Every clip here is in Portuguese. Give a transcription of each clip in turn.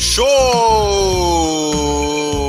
Show!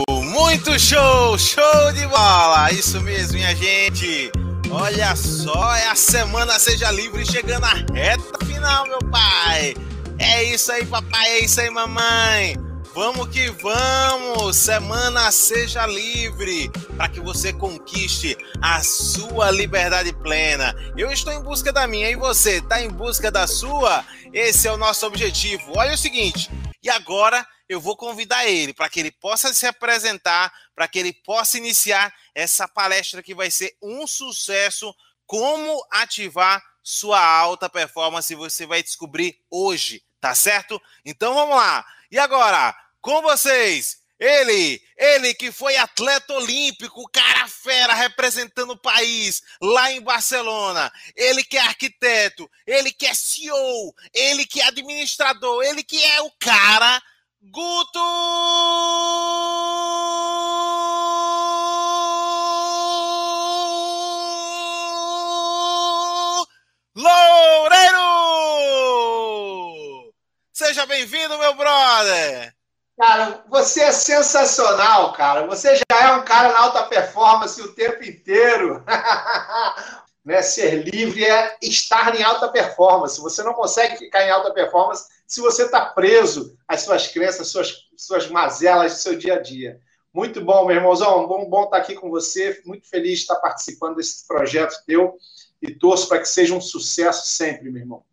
Muito show! Show de bola! Isso mesmo, minha gente! Olha só, é a semana Seja Livre chegando à reta final, meu pai! É isso aí, papai! É isso aí, mamãe! Vamos que vamos! Semana Seja Livre para que você conquiste a sua liberdade plena. Eu estou em busca da minha e você está em busca da sua? Esse é o nosso objetivo. Olha o seguinte, e agora eu vou convidar ele para que ele possa se apresentar, para que ele possa iniciar essa palestra que vai ser um sucesso. Como ativar sua alta performance você vai descobrir hoje, tá certo? Então vamos lá. E agora, com vocês, ele, ele que foi atleta olímpico, cara fera, representando o país lá em Barcelona. Ele que é arquiteto, ele que é CEO, ele que é administrador, ele que é o cara Guto Loureiro! Seja bem-vindo, meu brother! Cara, você é sensacional, cara. Você já é um cara na alta performance o tempo inteiro. né? Ser livre é estar em alta performance. Você não consegue ficar em alta performance se você está preso às suas crenças, suas, suas mazelas do seu dia a dia. Muito bom, meu irmãozão. Bom, bom estar aqui com você. Muito feliz de estar participando desse projeto teu e torço para que seja um sucesso sempre, meu irmão.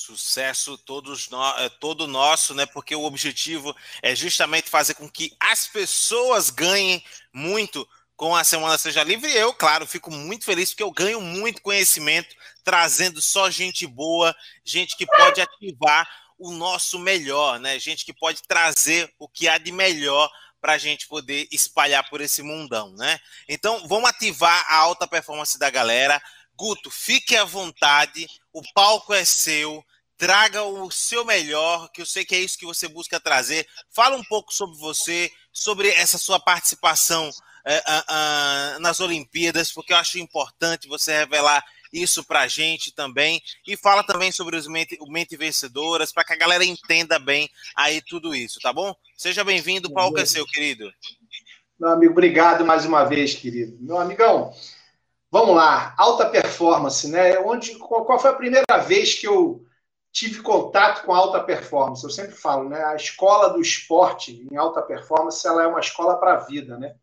Sucesso todos no, é, todo nosso, né? Porque o objetivo é justamente fazer com que as pessoas ganhem muito com a Semana Seja Livre. Eu, claro, fico muito feliz porque eu ganho muito conhecimento trazendo só gente boa, gente que pode ativar o nosso melhor, né? Gente que pode trazer o que há de melhor para a gente poder espalhar por esse mundão, né? Então, vamos ativar a alta performance da galera. Guto, fique à vontade, o palco é seu, traga o seu melhor, que eu sei que é isso que você busca trazer. Fala um pouco sobre você, sobre essa sua participação é, nas Olimpíadas, porque eu acho importante você revelar isso para a gente também. E fala também sobre os mente, mente vencedoras, para que a galera entenda bem aí tudo isso, tá bom? Seja bem-vindo, o palco é seu, querido. Meu amigo, obrigado mais uma vez, querido. Meu amigão, Vamos lá, alta performance, né? Onde, qual foi a primeira vez que eu tive contato com alta performance? Eu sempre falo, né? A escola do esporte em alta performance, ela é uma escola para a vida, né?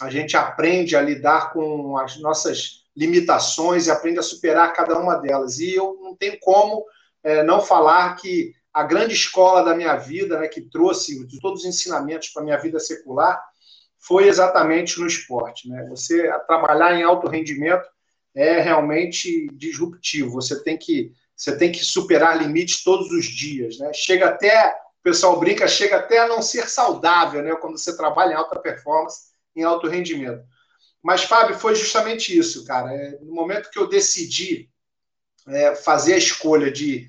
A gente aprende a lidar com as nossas limitações e aprende a superar cada uma delas. E eu não tenho como é, não falar que a grande escola da minha vida, né, que trouxe todos os ensinamentos para a minha vida secular, foi exatamente no esporte. Né? Você trabalhar em alto rendimento é realmente disruptivo. Você tem que, você tem que superar limites todos os dias. Né? Chega até, o pessoal brinca, chega até a não ser saudável né? quando você trabalha em alta performance, em alto rendimento. Mas, Fábio, foi justamente isso, cara. É, no momento que eu decidi é, fazer a escolha de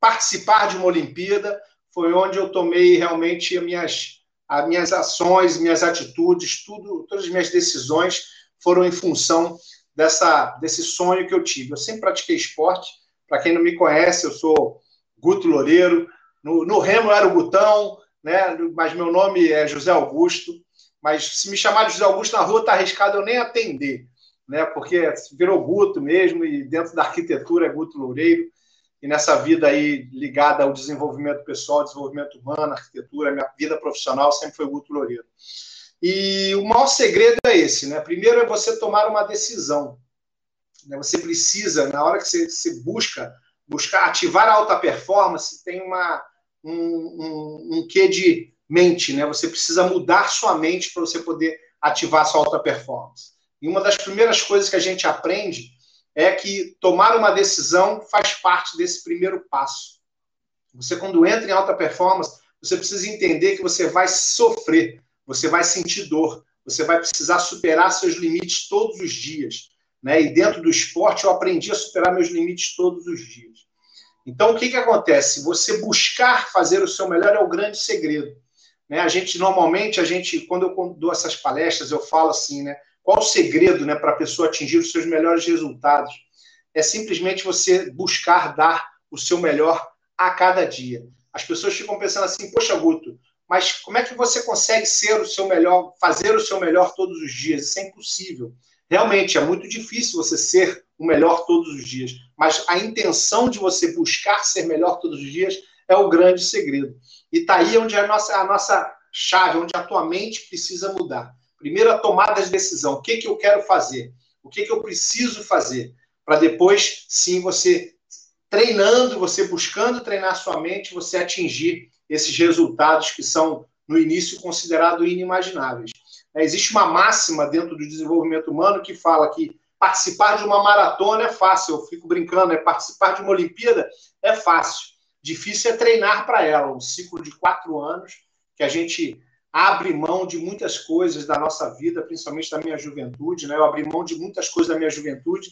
participar de uma Olimpíada, foi onde eu tomei realmente as minhas as minhas ações, minhas atitudes, tudo, todas as minhas decisões foram em função dessa, desse sonho que eu tive. Eu sempre pratiquei esporte. Para quem não me conhece, eu sou Guto Loureiro. No, no Remo eu era o Gutão, né? mas meu nome é José Augusto. Mas se me chamar de José Augusto na rua, está arriscado eu nem atender, né? porque virou Guto mesmo, e dentro da arquitetura é Guto Loureiro e nessa vida aí ligada ao desenvolvimento pessoal, desenvolvimento humano, arquitetura, minha vida profissional sempre foi Guto Loureiro. E o maior segredo é esse, né? Primeiro é você tomar uma decisão. Né? Você precisa, na hora que você, você busca, buscar ativar a alta performance, tem uma, um, um, um quê de mente, né? Você precisa mudar sua mente para você poder ativar sua alta performance. E uma das primeiras coisas que a gente aprende é que tomar uma decisão faz parte desse primeiro passo. Você, quando entra em alta performance, você precisa entender que você vai sofrer, você vai sentir dor, você vai precisar superar seus limites todos os dias. Né? E dentro do esporte, eu aprendi a superar meus limites todos os dias. Então, o que, que acontece? Você buscar fazer o seu melhor é o grande segredo. Né? A gente, normalmente, a gente, quando eu dou essas palestras, eu falo assim, né? Qual o segredo né, para a pessoa atingir os seus melhores resultados? É simplesmente você buscar dar o seu melhor a cada dia. as pessoas ficam pensando assim, poxa, Guto, mas como é que você consegue ser o seu melhor, fazer o seu melhor todos os dias? Isso é impossível. Realmente, é muito difícil você ser o melhor todos os dias, mas a intenção de você buscar ser melhor todos os dias é o grande segredo. E está aí onde a nossa, a nossa chave, onde a tua mente precisa mudar. Primeiro, a tomada de decisão. O que, que eu quero fazer? O que, que eu preciso fazer? Para depois, sim, você treinando, você buscando treinar sua mente, você atingir esses resultados que são, no início, considerados inimagináveis. É, existe uma máxima dentro do desenvolvimento humano que fala que participar de uma maratona é fácil. Eu fico brincando, é participar de uma Olimpíada é fácil. Difícil é treinar para ela. Um ciclo de quatro anos que a gente abre mão de muitas coisas da nossa vida, principalmente da minha juventude. Né? Eu abri mão de muitas coisas da minha juventude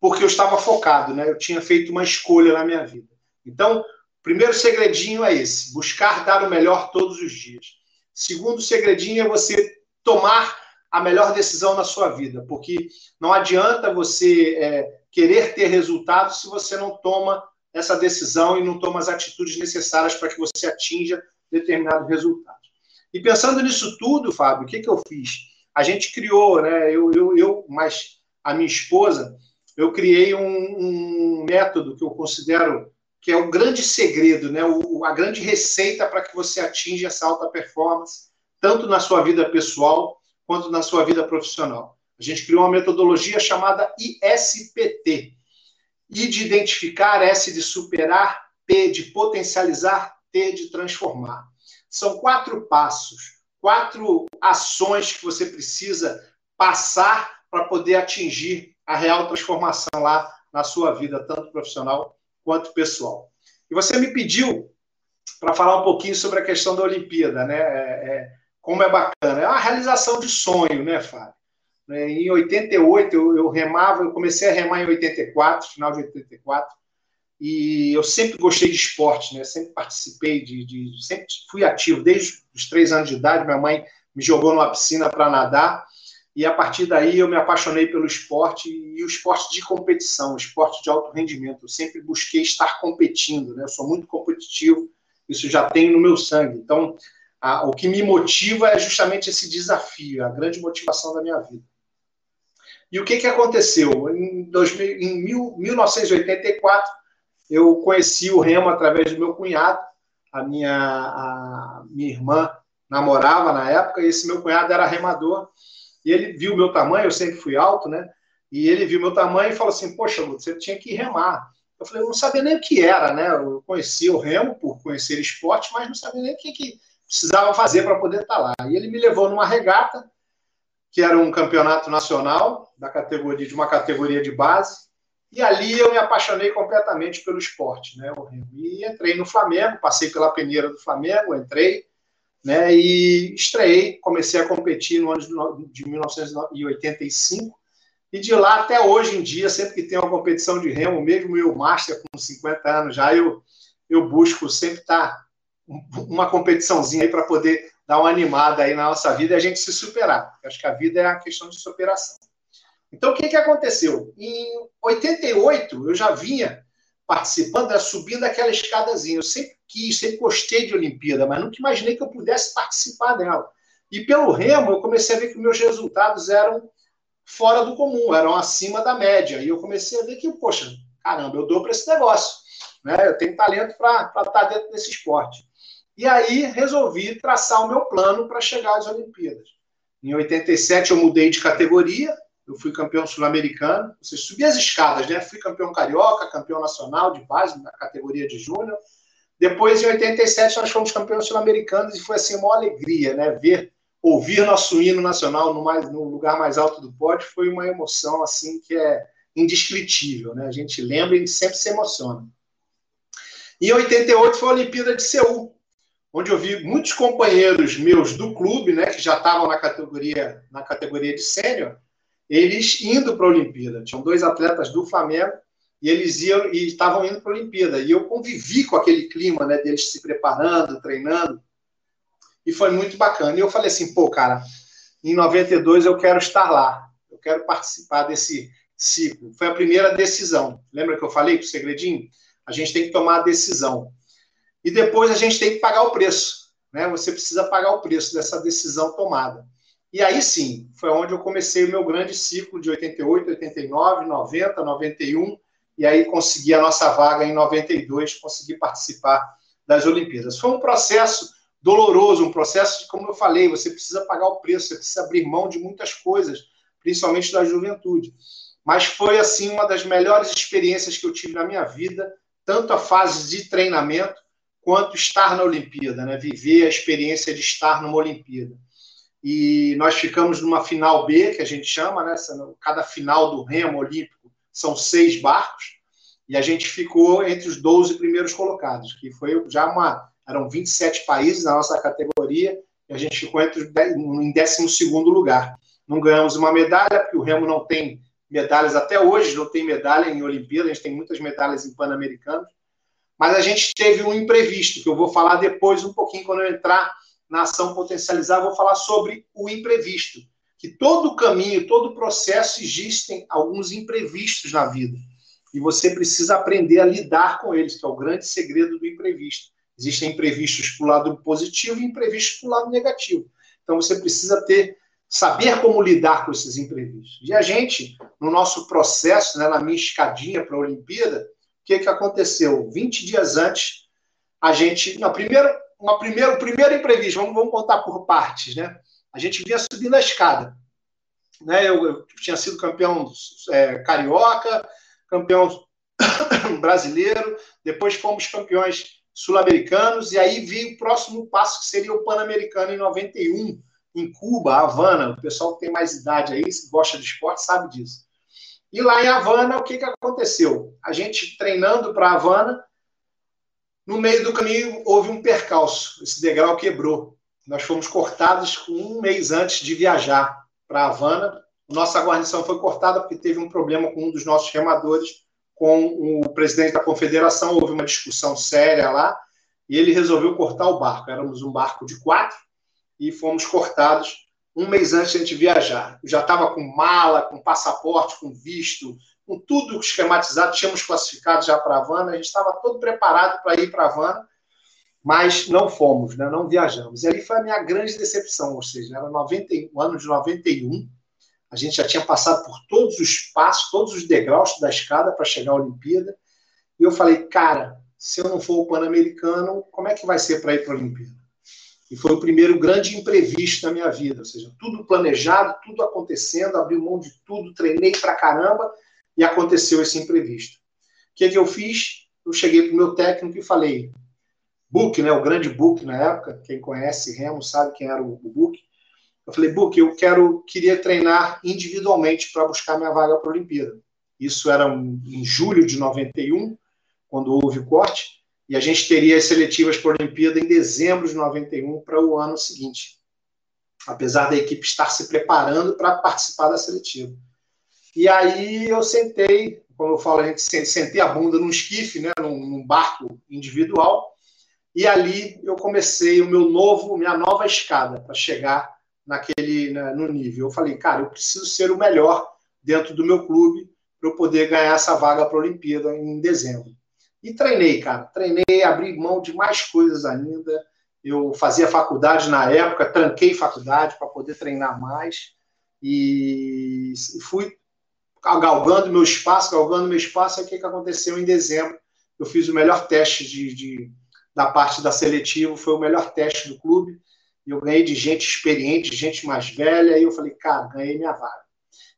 porque eu estava focado, né? Eu tinha feito uma escolha na minha vida. Então, primeiro segredinho é esse: buscar dar o melhor todos os dias. Segundo segredinho é você tomar a melhor decisão na sua vida, porque não adianta você é, querer ter resultados se você não toma essa decisão e não toma as atitudes necessárias para que você atinja determinado resultado. E pensando nisso tudo, Fábio, o que, que eu fiz? A gente criou, né? Eu, eu, eu mais a minha esposa, eu criei um, um, método que eu considero que é o grande segredo, né? O, a grande receita para que você atinja essa alta performance, tanto na sua vida pessoal quanto na sua vida profissional. A gente criou uma metodologia chamada ISPT. I de identificar, S de superar, P de potencializar, T de transformar. São quatro passos, quatro ações que você precisa passar para poder atingir a real transformação lá na sua vida, tanto profissional quanto pessoal. E você me pediu para falar um pouquinho sobre a questão da Olimpíada, né? É, é, como é bacana. É uma realização de sonho, né, Fábio? É, em 88, eu, eu remava, eu comecei a remar em 84, final de 84, e eu sempre gostei de esporte, né? Sempre participei de, de, sempre fui ativo desde os três anos de idade. Minha mãe me jogou numa piscina para nadar e a partir daí eu me apaixonei pelo esporte e o esporte de competição, o esporte de alto rendimento. Eu sempre busquei estar competindo, né? Eu sou muito competitivo, isso já tem no meu sangue. Então, a, o que me motiva é justamente esse desafio, a grande motivação da minha vida. E o que, que aconteceu? Em, 2000, em mil, 1984, eu conheci o remo através do meu cunhado, a minha, a minha irmã namorava na época, e esse meu cunhado era remador, e ele viu o meu tamanho, eu sempre fui alto, né? E ele viu meu tamanho e falou assim: Poxa, você tinha que remar. Eu falei: Eu não sabia nem o que era, né? Eu conhecia o remo por conhecer esporte, mas não sabia nem o que, que precisava fazer para poder estar tá lá. E ele me levou numa regata, que era um campeonato nacional, da categoria de uma categoria de base. E ali eu me apaixonei completamente pelo esporte, né? E entrei no Flamengo, passei pela peneira do Flamengo, entrei né? E estreiei, comecei a competir no ano de 1985 e de lá até hoje em dia, sempre que tem uma competição de remo, mesmo eu master com 50 anos já, eu eu busco sempre estar tá uma competiçãozinha aí para poder dar uma animada aí na nossa vida e a gente se superar. Eu acho que a vida é a questão de superação. Então, o que, que aconteceu? Em 88, eu já vinha participando, era subindo aquela escadazinha. Eu sempre quis, sempre gostei de Olimpíada, mas nunca imaginei que eu pudesse participar dela. E pelo remo, eu comecei a ver que meus resultados eram fora do comum, eram acima da média. E eu comecei a ver que, poxa, caramba, eu dou para esse negócio. Né? Eu tenho talento para estar tá dentro desse esporte. E aí resolvi traçar o meu plano para chegar às Olimpíadas. Em 87 eu mudei de categoria, eu fui campeão sul-americano, você subi as escadas, né? Fui campeão carioca, campeão nacional de base na categoria de júnior. Depois, em 87, nós fomos campeões sul-americanos e foi assim uma alegria, né? Ver, ouvir nosso hino nacional no, mais, no lugar mais alto do pódio foi uma emoção assim que é indescritível, né? A gente lembra e sempre se emociona. Em 88 foi a Olimpíada de Seul, onde eu vi muitos companheiros meus do clube, né, que já estavam na categoria na categoria de sênior, eles indo para a Olimpíada. Tinham dois atletas do Flamengo e eles iam e estavam indo para a Olimpíada. E eu convivi com aquele clima, né, deles se preparando, treinando. E foi muito bacana. E eu falei assim, pô, cara, em 92 eu quero estar lá. Eu quero participar desse ciclo. Foi a primeira decisão. Lembra que eu falei com o segredinho? A gente tem que tomar a decisão. E depois a gente tem que pagar o preço. Né? Você precisa pagar o preço dessa decisão tomada. E aí sim, foi onde eu comecei o meu grande ciclo de 88, 89, 90, 91, e aí consegui a nossa vaga em 92, consegui participar das Olimpíadas. Foi um processo doloroso, um processo, como eu falei, você precisa pagar o preço, você precisa abrir mão de muitas coisas, principalmente da juventude. Mas foi, assim, uma das melhores experiências que eu tive na minha vida, tanto a fase de treinamento, quanto estar na Olimpíada, né? viver a experiência de estar numa Olimpíada. E nós ficamos numa final B, que a gente chama, né? cada final do remo olímpico são seis barcos, e a gente ficou entre os 12 primeiros colocados, que foi já uma. Eram 27 países na nossa categoria, e a gente ficou entre, em 12 lugar. Não ganhamos uma medalha, porque o remo não tem medalhas até hoje, não tem medalha em Olimpíada, a gente tem muitas medalhas em Pan-Americanos, mas a gente teve um imprevisto, que eu vou falar depois um pouquinho, quando eu entrar na ação potencializar, vou falar sobre o imprevisto, que todo caminho, todo processo existem alguns imprevistos na vida, e você precisa aprender a lidar com eles, que é o grande segredo do imprevisto. Existem imprevistos para o lado positivo e imprevistos para o lado negativo. Então você precisa ter saber como lidar com esses imprevistos. E a gente, no nosso processo, né, na minha escadinha para a Olimpíada, que, que aconteceu? 20 dias antes, a gente. Não, primeiro, uma primeiro, o primeiro imprevisto, vamos, vamos contar por partes, né? A gente vinha subindo a escada. Né? Eu, eu tinha sido campeão é, carioca, campeão brasileiro, depois fomos campeões sul-americanos, e aí veio o próximo passo, que seria o Pan-Americano em 91 em Cuba, Havana, o pessoal que tem mais idade aí, se gosta de esporte, sabe disso. E lá em Havana, o que, que aconteceu? A gente treinando para Havana, no meio do caminho houve um percalço, esse degrau quebrou. Nós fomos cortados um mês antes de viajar para Havana. Nossa guarnição foi cortada porque teve um problema com um dos nossos remadores, com o presidente da confederação. Houve uma discussão séria lá e ele resolveu cortar o barco. Éramos um barco de quatro e fomos cortados um mês antes de a gente viajar. Eu já estava com mala, com passaporte, com visto, com tudo esquematizado, tínhamos classificado já para a Havana, a gente estava todo preparado para ir para a Havana, mas não fomos, né? não viajamos. E ali foi a minha grande decepção, ou seja, era 90, o ano de 91, a gente já tinha passado por todos os passos, todos os degraus da escada para chegar à Olimpíada, e eu falei, cara, se eu não for o Pan-Americano, como é que vai ser para ir para a Olimpíada? E foi o primeiro grande imprevisto da minha vida, ou seja, tudo planejado, tudo acontecendo, abri mão de tudo, treinei pra caramba e aconteceu esse imprevisto. O que, que eu fiz? Eu cheguei para o meu técnico e falei, Book, né, o grande Book na época, quem conhece Remo sabe quem era o, o Book. Eu falei, Book, eu quero, queria treinar individualmente para buscar minha vaga para a Olimpíada. Isso era um, em julho de 91, quando houve o corte e a gente teria as seletivas para a Olimpíada em dezembro de 91 para o ano seguinte. Apesar da equipe estar se preparando para participar da seletiva. E aí eu sentei, como eu falo, a gente sentei a bunda num esquife, né, num, num barco individual, e ali eu comecei o meu novo, minha nova escada para chegar naquele né, no nível. Eu falei, cara, eu preciso ser o melhor dentro do meu clube para eu poder ganhar essa vaga para a Olimpíada em dezembro. E treinei, cara. Treinei, abri mão de mais coisas ainda. Eu fazia faculdade na época, tranquei faculdade para poder treinar mais. E fui galgando meu espaço, galgando meu espaço. E o que, que aconteceu em dezembro? Eu fiz o melhor teste de, de, da parte da seletiva, foi o melhor teste do clube. Eu ganhei de gente experiente, de gente mais velha. E eu falei, cara, ganhei minha vaga.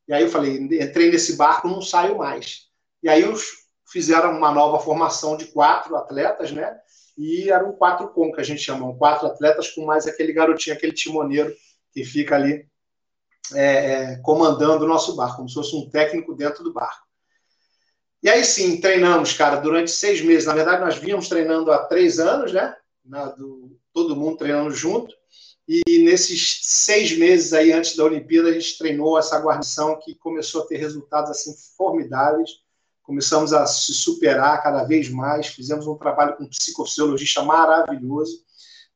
E aí eu falei, entrei nesse barco, não saio mais. E aí os fizeram uma nova formação de quatro atletas, né? E era um quatro com que a gente chama, quatro atletas com mais aquele garotinho, aquele timoneiro que fica ali é, é, comandando o nosso barco, como se fosse um técnico dentro do barco. E aí sim, treinamos, cara, durante seis meses. Na verdade, nós vínhamos treinando há três anos, né? Na, do, todo mundo treinando junto. E nesses seis meses aí antes da Olimpíada, a gente treinou essa guarnição que começou a ter resultados assim formidáveis começamos a se superar cada vez mais, fizemos um trabalho com um psicofisiologista maravilhoso,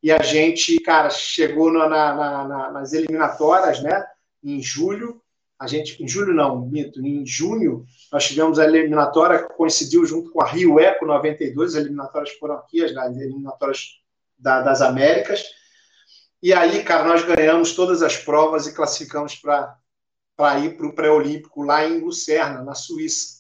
e a gente, cara, chegou na, na, na, nas eliminatórias, né, em julho, a gente, em julho não, mito, em junho, nós tivemos a eliminatória que coincidiu junto com a Rio Eco 92, as eliminatórias foram aqui, as eliminatórias da, das Américas. E aí, cara, nós ganhamos todas as provas e classificamos para ir para o pré-olímpico lá em Lucerna, na Suíça.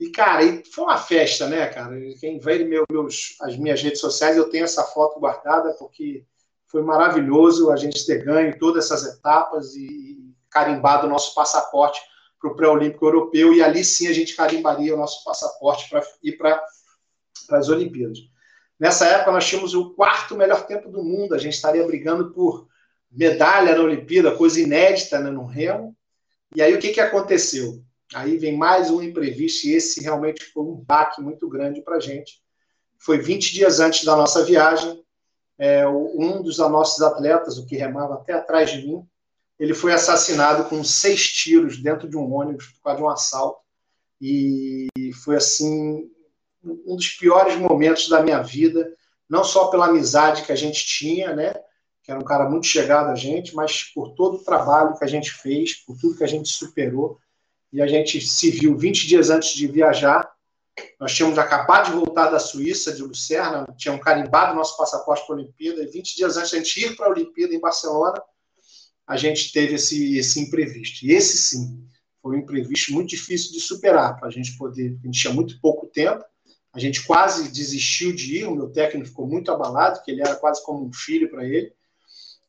E, cara, e foi uma festa, né, cara? Quem vê meu, meus, as minhas redes sociais, eu tenho essa foto guardada, porque foi maravilhoso a gente ter ganho todas essas etapas e carimbado o nosso passaporte para o pré-olímpico europeu, e ali sim a gente carimbaria o nosso passaporte para ir para as Olimpíadas. Nessa época, nós tínhamos o quarto melhor tempo do mundo, a gente estaria brigando por medalha na Olimpíada, coisa inédita né, no remo. E aí, o que, que aconteceu? Aí vem mais um imprevisto, e esse realmente foi um baque muito grande para a gente. Foi 20 dias antes da nossa viagem, é, um dos nossos atletas, o que remava até atrás de mim, ele foi assassinado com seis tiros dentro de um ônibus por causa de um assalto. E foi assim um dos piores momentos da minha vida, não só pela amizade que a gente tinha, né? Que era um cara muito chegado a gente, mas por todo o trabalho que a gente fez, por tudo que a gente superou. E a gente se viu 20 dias antes de viajar. Nós tínhamos acabado de voltar da Suíça, de Lucerna, tínhamos carimbado nosso passaporte para a Olimpíada, e 20 dias antes de a gente ir para a Olimpíada em Barcelona, a gente teve esse, esse imprevisto. E esse sim, foi um imprevisto muito difícil de superar, para a gente poder. A gente tinha muito pouco tempo, a gente quase desistiu de ir, o meu técnico ficou muito abalado, que ele era quase como um filho para ele.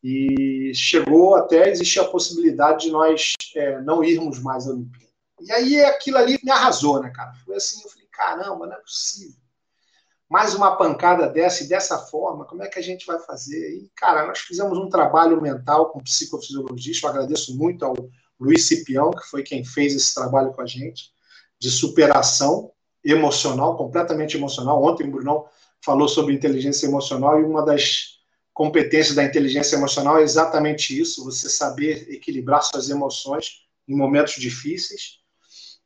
E chegou até existir a possibilidade de nós é, não irmos mais à Olimpíada. E aí aquilo ali me arrasou, né, cara? Foi assim, eu falei, caramba, não é possível mais uma pancada dessa e dessa forma, como é que a gente vai fazer? E, cara, nós fizemos um trabalho mental com psicofisiologista, eu agradeço muito ao Luiz Cipião, que foi quem fez esse trabalho com a gente, de superação emocional, completamente emocional. Ontem o Brunão falou sobre inteligência emocional e uma das competências da inteligência emocional é exatamente isso, você saber equilibrar suas emoções em momentos difíceis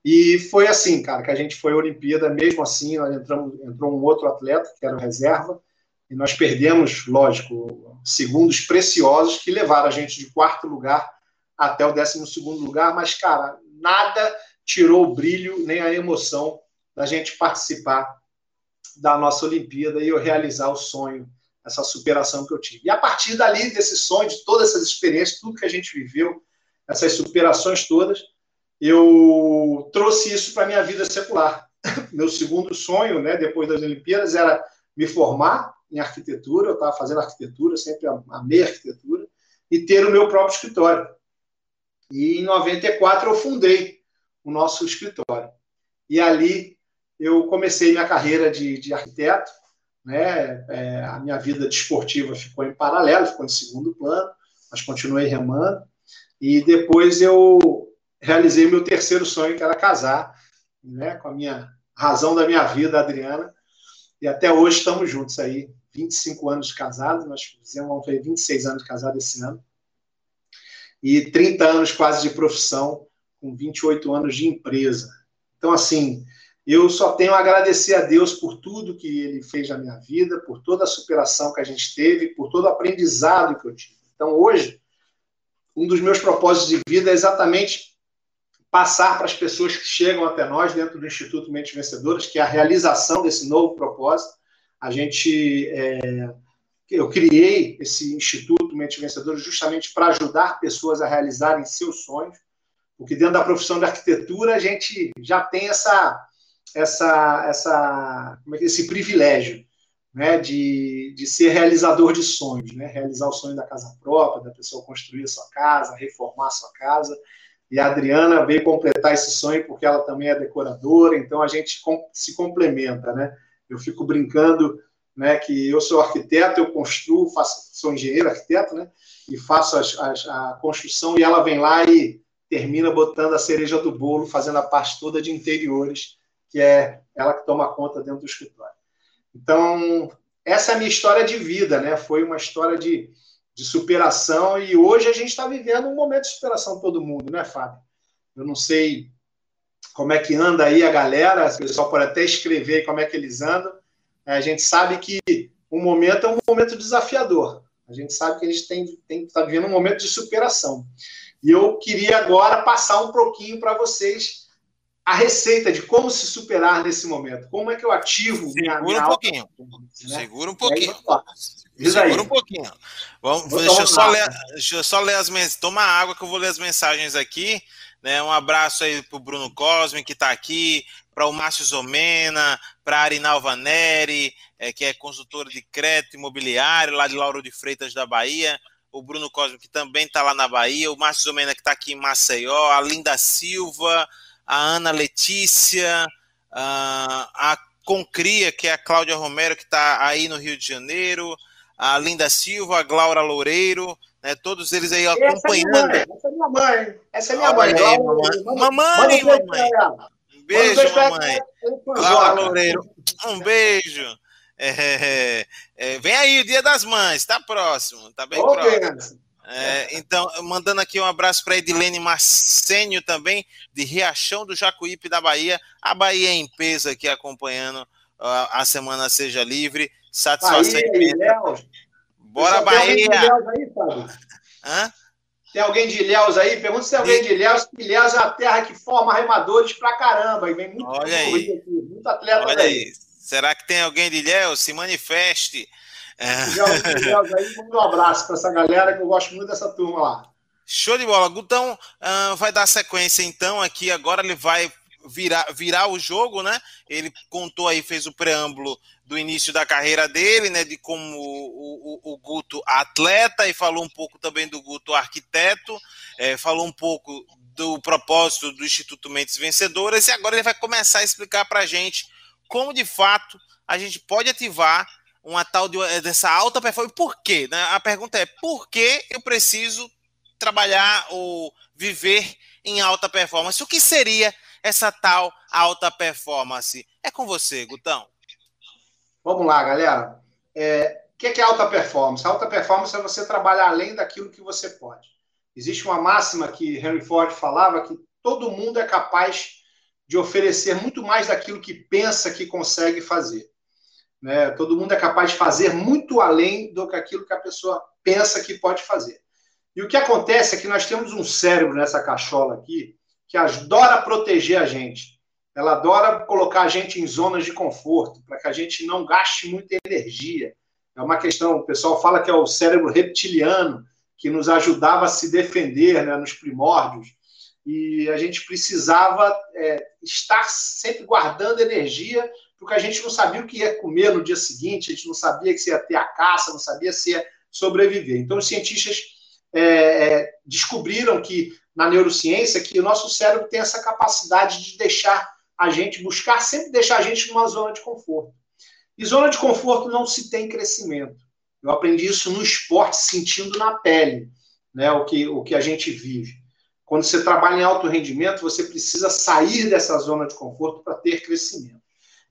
e foi assim, cara, que a gente foi à Olimpíada, mesmo assim, nós entramos, entrou um outro atleta, que era reserva, e nós perdemos, lógico, segundos preciosos que levaram a gente de quarto lugar até o décimo segundo lugar, mas, cara, nada tirou o brilho nem a emoção da gente participar da nossa Olimpíada e eu realizar o sonho, essa superação que eu tive. E a partir dali, desse sonho, de todas essas experiências, tudo que a gente viveu, essas superações todas, eu trouxe isso para a minha vida secular. Meu segundo sonho, né, depois das Olimpíadas, era me formar em arquitetura, eu estava fazendo arquitetura, sempre amei arquitetura, e ter o meu próprio escritório. E em 94 eu fundei o nosso escritório. E ali eu comecei minha carreira de, de arquiteto, né? É, a minha vida desportiva ficou em paralelo, ficou em segundo plano, mas continuei remando. E depois eu realizei meu terceiro sonho, que era casar, né, com a minha razão da minha vida, Adriana. E até hoje estamos juntos aí, 25 anos de casado, nós fizemos, vamos ver, 26 anos de casado esse ano. E 30 anos quase de profissão, com 28 anos de empresa. Então, assim, eu só tenho a agradecer a Deus por tudo que Ele fez na minha vida, por toda a superação que a gente teve, por todo o aprendizado que eu tive. Então, hoje, um dos meus propósitos de vida é exatamente passar para as pessoas que chegam até nós dentro do Instituto Mentes Vencedoras, que é a realização desse novo propósito. A gente, é, eu criei esse Instituto Mentes Vencedoras justamente para ajudar pessoas a realizarem seus sonhos, porque dentro da profissão de arquitetura a gente já tem essa, essa, essa, como é que é, esse privilégio. Né, de, de ser realizador de sonhos, né, realizar o sonho da casa própria, da pessoa construir a sua casa, reformar a sua casa. E a Adriana veio completar esse sonho porque ela também é decoradora, então a gente se complementa, né? Eu fico brincando, né, que eu sou arquiteto, eu construo, faço, sou engenheiro arquiteto, né? E faço as, as, a construção e ela vem lá e termina botando a cereja do bolo, fazendo a parte toda de interiores, que é ela que toma conta dentro do escritório. Então, essa é a minha história de vida, né? Foi uma história de de superação, e hoje a gente está vivendo um momento de superação todo mundo, né, Fábio? Eu não sei como é que anda aí a galera, o pessoal pode até escrever como é que eles andam. É, a gente sabe que o momento é um momento desafiador. A gente sabe que a gente tem está vivendo um momento de superação. E eu queria agora passar um pouquinho para vocês a receita de como se superar nesse momento. Como é que eu ativo Segura minha, um pouquinho. Né? Segura um pouquinho. Aí, Segura um pouquinho. Vamos, deixa, eu só ler, deixa eu só ler as mensagens. Toma água que eu vou ler as mensagens aqui. Né? Um abraço aí para o Bruno Cosme, que está aqui, para o Márcio Zomena, para a Arinalva Neri, é, que é consultora de crédito imobiliário lá de Lauro de Freitas da Bahia o Bruno Cosme, que também está lá na Bahia, o Márcio Zomena, que está aqui em Maceió, a Linda Silva, a Ana Letícia, a Concria, que é a Cláudia Romero, que está aí no Rio de Janeiro, a Linda Silva, a Glaura Loureiro, né, todos eles aí acompanhando. Essa é minha mãe, essa é minha mãe. Essa é minha mãe. mamãe, mamãe, mamãe. Um beijo, mamãe. Glaura Loureiro, um beijo. É, é, vem aí o Dia das Mães, está próximo, está bem okay. próximo. É, então, mandando aqui um abraço para Edilene Marcênio também, de Riachão do Jacuípe da Bahia. A Bahia em peso aqui acompanhando uh, a Semana Seja Livre. Satisfação Bahia, Bora, Bahia! Tem alguém de aí? Tem alguém de Ilhéus aí? Pergunta se tem alguém de Ilhéus. Ilhéus é a terra que forma remadores pra caramba. E vem muito Olha aí. Aqui, muito atleta Olha aí. Será que tem alguém de Ilhéus? Se manifeste. Manda um abraço para essa galera que eu gosto muito dessa turma lá. Show de bola. Gutão uh, vai dar sequência então aqui. Agora ele vai virar, virar o jogo, né? Ele contou aí, fez o preâmbulo do início da carreira dele, né? De como o, o, o Guto atleta e falou um pouco também do Guto arquiteto, é, falou um pouco do propósito do Instituto Mentes Vencedoras e agora ele vai começar a explicar para a gente como de fato a gente pode ativar uma tal de, eh, dessa alta performance. Por quê? Né? A pergunta é: por que eu preciso trabalhar ou viver em alta performance? O que seria essa tal alta performance? É com você, Gutão. Vamos lá, galera. É, o que é alta performance? alta performance é você trabalhar além daquilo que você pode. Existe uma máxima que Henry Ford falava que todo mundo é capaz de oferecer muito mais daquilo que pensa que consegue fazer. Né? Todo mundo é capaz de fazer muito além do que aquilo que a pessoa pensa que pode fazer. E o que acontece é que nós temos um cérebro nessa cachola aqui que adora proteger a gente. Ela adora colocar a gente em zonas de conforto, para que a gente não gaste muita energia. É uma questão, o pessoal fala que é o cérebro reptiliano que nos ajudava a se defender né, nos primórdios e a gente precisava é, estar sempre guardando energia, porque a gente não sabia o que ia comer no dia seguinte, a gente não sabia se ia ter a caça, não sabia se ia sobreviver. Então, os cientistas é, é, descobriram que, na neurociência, que o nosso cérebro tem essa capacidade de deixar a gente, buscar sempre deixar a gente numa zona de conforto. E zona de conforto não se tem crescimento. Eu aprendi isso no esporte, sentindo na pele né, o, que, o que a gente vive. Quando você trabalha em alto rendimento, você precisa sair dessa zona de conforto para ter crescimento.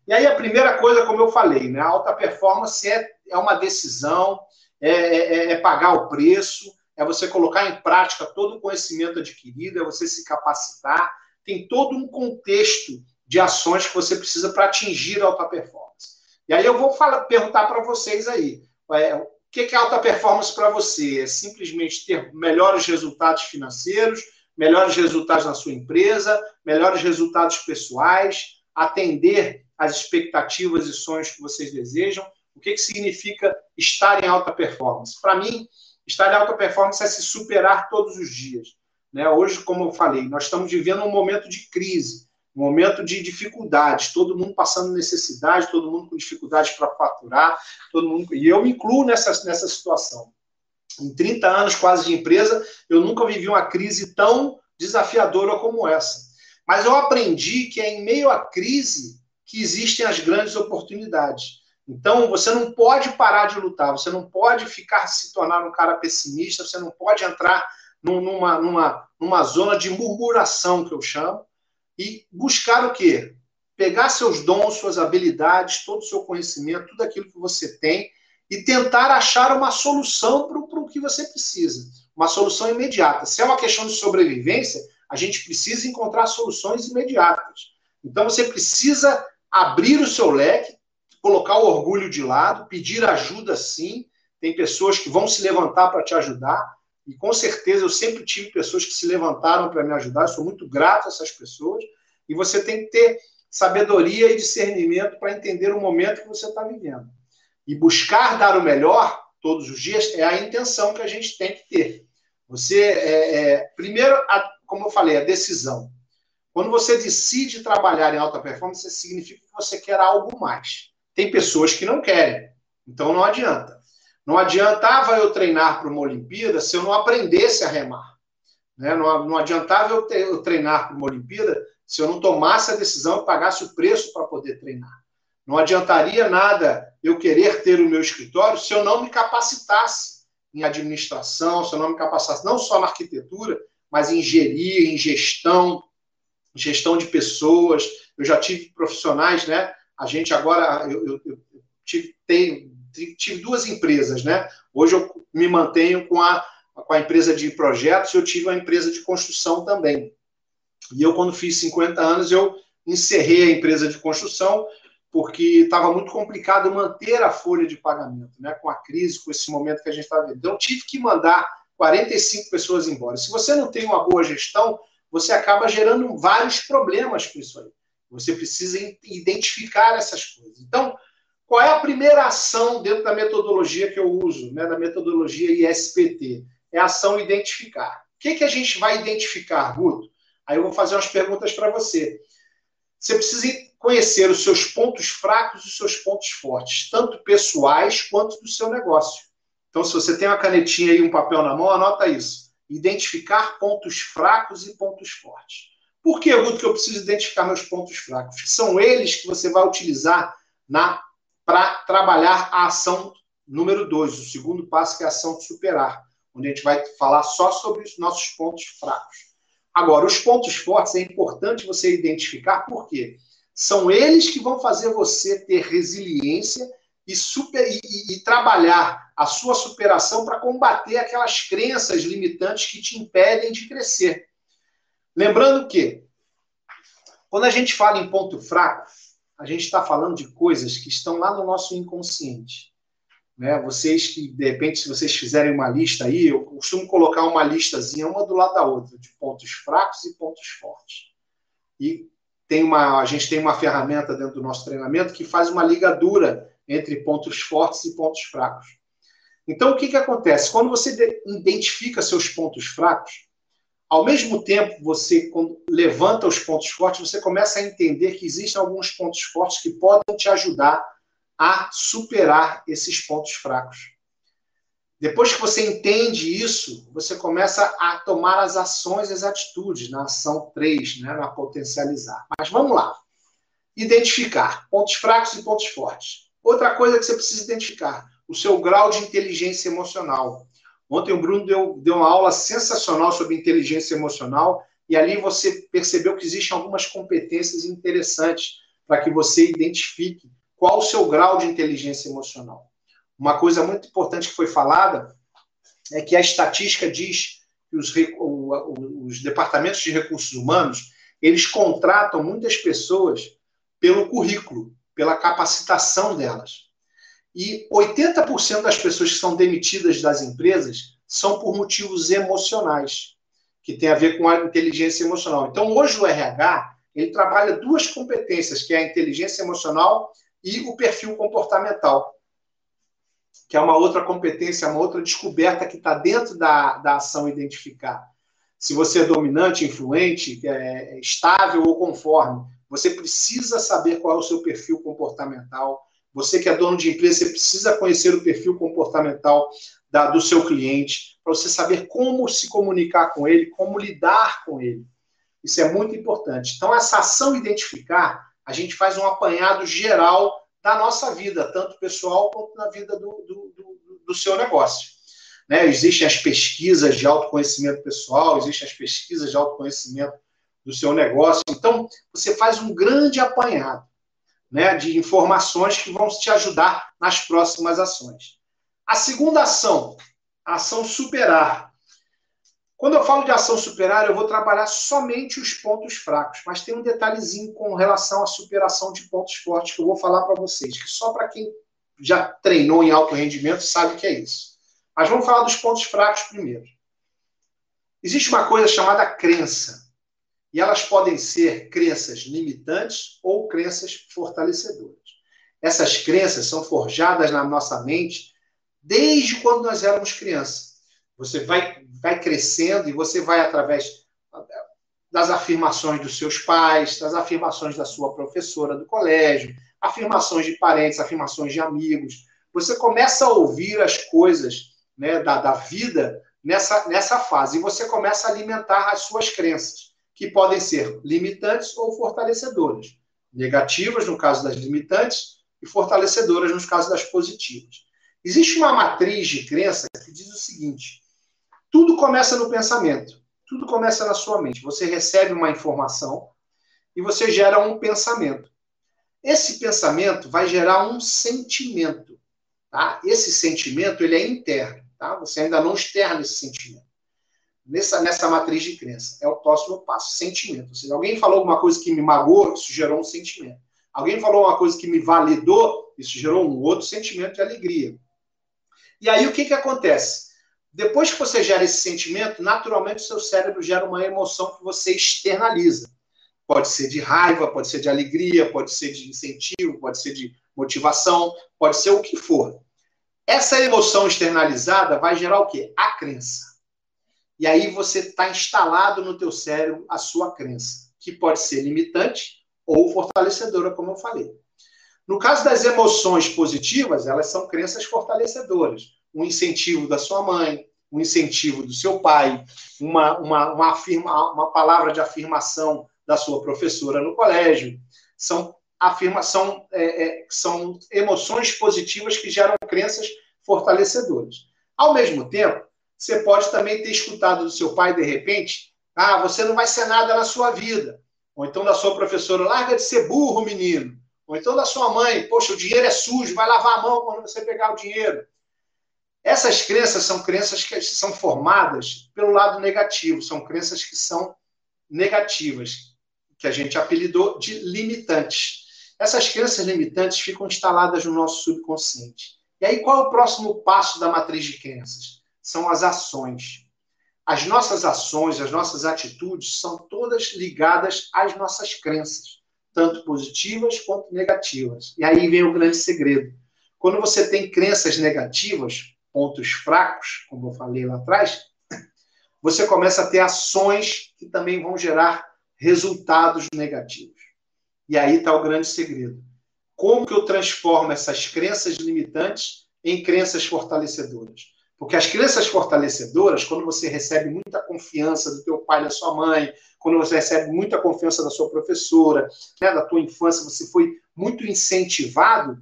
E aí a primeira coisa, como eu falei, né, a alta performance é, é uma decisão, é, é, é, é pagar o preço, é você colocar em prática todo o conhecimento adquirido, é você se capacitar, tem todo um contexto de ações que você precisa para atingir a alta performance. E aí eu vou falar, perguntar para vocês aí, é, o que é alta performance para você? É simplesmente ter melhores resultados financeiros, melhores resultados na sua empresa, melhores resultados pessoais, atender às expectativas e sonhos que vocês desejam. O que, que significa estar em alta performance? Para mim, estar em alta performance é se superar todos os dias. Né? Hoje, como eu falei, nós estamos vivendo um momento de crise, um momento de dificuldades, todo mundo passando necessidade, todo mundo com dificuldades para faturar, todo mundo e eu me incluo nessa, nessa situação. Em 30 anos quase de empresa, eu nunca vivi uma crise tão desafiadora como essa. Mas eu aprendi que é em meio à crise que existem as grandes oportunidades. Então, você não pode parar de lutar, você não pode ficar se tornar um cara pessimista, você não pode entrar numa, numa, numa zona de murmuração, que eu chamo, e buscar o quê? Pegar seus dons, suas habilidades, todo o seu conhecimento, tudo aquilo que você tem e tentar achar uma solução para o que você precisa. Uma solução imediata. Se é uma questão de sobrevivência, a gente precisa encontrar soluções imediatas. Então você precisa abrir o seu leque, colocar o orgulho de lado, pedir ajuda sim. Tem pessoas que vão se levantar para te ajudar. E com certeza eu sempre tive pessoas que se levantaram para me ajudar, eu sou muito grato a essas pessoas. E você tem que ter sabedoria e discernimento para entender o momento que você está vivendo. E buscar dar o melhor todos os dias é a intenção que a gente tem que ter. Você, é, é, primeiro, a, como eu falei, a decisão. Quando você decide trabalhar em alta performance, significa que você quer algo mais. Tem pessoas que não querem, então não adianta. Não adiantava eu treinar para uma Olimpíada se eu não aprendesse a remar. Né? Não, não adiantava eu, ter, eu treinar para uma Olimpíada se eu não tomasse a decisão e pagasse o preço para poder treinar. Não adiantaria nada eu querer ter o meu escritório se eu não me capacitasse em administração, se eu não me capacitasse não só na arquitetura, mas em gerir, em gestão, gestão de pessoas. Eu já tive profissionais, né? A gente agora, eu, eu, eu tive, tive duas empresas, né? Hoje eu me mantenho com a, com a empresa de projetos, eu tive uma empresa de construção também. E eu, quando fiz 50 anos, eu encerrei a empresa de construção, porque estava muito complicado manter a folha de pagamento, né? Com a crise, com esse momento que a gente está vivendo. Então, tive que mandar 45 pessoas embora. Se você não tem uma boa gestão, você acaba gerando vários problemas com isso aí. Você precisa identificar essas coisas. Então, qual é a primeira ação dentro da metodologia que eu uso, né, da metodologia ISPT? É a ação identificar. O que, que a gente vai identificar, Guto? Aí eu vou fazer umas perguntas para você. Você precisa conhecer os seus pontos fracos e os seus pontos fortes, tanto pessoais quanto do seu negócio. Então, se você tem uma canetinha e um papel na mão, anota isso. Identificar pontos fracos e pontos fortes. Por que, Guto, que eu preciso identificar meus pontos fracos? São eles que você vai utilizar na para trabalhar a ação número dois, o segundo passo, que é a ação de superar, onde a gente vai falar só sobre os nossos pontos fracos. Agora, os pontos fortes é importante você identificar, por quê? São eles que vão fazer você ter resiliência e, super, e, e, trabalhar a sua superação para combater aquelas crenças limitantes que te impedem de crescer. Lembrando que, quando a gente fala em ponto fraco, a gente está falando de coisas que estão lá no nosso inconsciente. Né? Vocês que, de repente, se vocês fizerem uma lista aí, eu costumo colocar uma listazinha, uma do lado da outra, de pontos fracos e pontos fortes. E tem uma, a gente tem uma ferramenta dentro do nosso treinamento que faz uma ligadura entre pontos fortes e pontos fracos. Então, o que, que acontece? Quando você identifica seus pontos fracos, ao mesmo tempo, você, levanta os pontos fortes, você começa a entender que existem alguns pontos fortes que podem te ajudar a superar esses pontos fracos. Depois que você entende isso, você começa a tomar as ações e as atitudes na ação 3, né, na potencializar. Mas vamos lá. Identificar pontos fracos e pontos fortes. Outra coisa que você precisa identificar, o seu grau de inteligência emocional. Ontem o Bruno deu, deu uma aula sensacional sobre inteligência emocional e ali você percebeu que existem algumas competências interessantes para que você identifique qual o seu grau de inteligência emocional. Uma coisa muito importante que foi falada é que a estatística diz que os, os departamentos de recursos humanos eles contratam muitas pessoas pelo currículo, pela capacitação delas. E 80% das pessoas que são demitidas das empresas são por motivos emocionais, que tem a ver com a inteligência emocional. Então, hoje o RH, ele trabalha duas competências, que é a inteligência emocional e o perfil comportamental, que é uma outra competência, uma outra descoberta que está dentro da, da ação identificar. Se você é dominante, influente, é, estável ou conforme, você precisa saber qual é o seu perfil comportamental. Você que é dono de empresa, você precisa conhecer o perfil comportamental da, do seu cliente, para você saber como se comunicar com ele, como lidar com ele. Isso é muito importante. Então, essa ação identificar a gente faz um apanhado geral da nossa vida, tanto pessoal quanto na vida do, do, do, do seu negócio. Né? Existem as pesquisas de autoconhecimento pessoal, existem as pesquisas de autoconhecimento do seu negócio. Então, você faz um grande apanhado né, de informações que vão te ajudar nas próximas ações. A segunda ação, a ação superar. Quando eu falo de ação superar, eu vou trabalhar somente os pontos fracos, mas tem um detalhezinho com relação à superação de pontos fortes que eu vou falar para vocês, que só para quem já treinou em alto rendimento sabe que é isso. Mas vamos falar dos pontos fracos primeiro. Existe uma coisa chamada crença. E elas podem ser crenças limitantes ou crenças fortalecedoras. Essas crenças são forjadas na nossa mente desde quando nós éramos crianças. Você vai, vai crescendo e você vai, através das afirmações dos seus pais, das afirmações da sua professora do colégio, afirmações de parentes, afirmações de amigos. Você começa a ouvir as coisas né, da, da vida nessa, nessa fase e você começa a alimentar as suas crenças, que podem ser limitantes ou fortalecedoras. Negativas, no caso das limitantes, e fortalecedoras, no caso das positivas. Existe uma matriz de crença que diz o seguinte: tudo começa no pensamento, tudo começa na sua mente. Você recebe uma informação e você gera um pensamento. Esse pensamento vai gerar um sentimento, tá? Esse sentimento ele é interno, tá? Você ainda não externa esse sentimento. Nessa, nessa matriz de crença. É o próximo passo, sentimento. Ou seja, alguém falou alguma coisa que me magoou, isso gerou um sentimento. Alguém falou uma coisa que me validou, isso gerou um outro sentimento de alegria. E aí o que, que acontece? Depois que você gera esse sentimento, naturalmente o seu cérebro gera uma emoção que você externaliza. Pode ser de raiva, pode ser de alegria, pode ser de incentivo, pode ser de motivação, pode ser o que for. Essa emoção externalizada vai gerar o quê? A crença. E aí você está instalado no teu cérebro a sua crença, que pode ser limitante ou fortalecedora, como eu falei. No caso das emoções positivas, elas são crenças fortalecedoras. Um incentivo da sua mãe, um incentivo do seu pai, uma, uma, uma, afirma, uma palavra de afirmação da sua professora no colégio. São, afirma, são, é, é, são emoções positivas que geram crenças fortalecedoras. Ao mesmo tempo, você pode também ter escutado do seu pai, de repente, ah, você não vai ser nada na sua vida. Ou então da sua professora, larga de ser burro, menino. Ou então da sua mãe, poxa, o dinheiro é sujo, vai lavar a mão quando você pegar o dinheiro. Essas crenças são crenças que são formadas pelo lado negativo, são crenças que são negativas, que a gente apelidou de limitantes. Essas crenças limitantes ficam instaladas no nosso subconsciente. E aí, qual é o próximo passo da matriz de crenças? São as ações. As nossas ações, as nossas atitudes são todas ligadas às nossas crenças, tanto positivas quanto negativas. E aí vem o grande segredo. Quando você tem crenças negativas, pontos fracos, como eu falei lá atrás, você começa a ter ações que também vão gerar resultados negativos. E aí está o grande segredo. Como que eu transformo essas crenças limitantes em crenças fortalecedoras? Porque as crenças fortalecedoras, quando você recebe muita confiança do teu pai, da sua mãe, quando você recebe muita confiança da sua professora, né, da tua infância, você foi muito incentivado,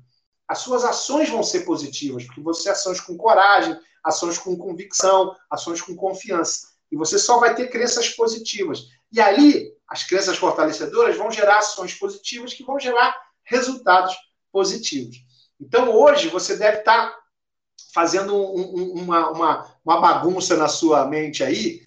as suas ações vão ser positivas, porque você ações com coragem, ações com convicção, ações com confiança. E você só vai ter crenças positivas. E aí, as crenças fortalecedoras vão gerar ações positivas que vão gerar resultados positivos. Então, hoje, você deve estar fazendo um, um, uma, uma, uma bagunça na sua mente aí,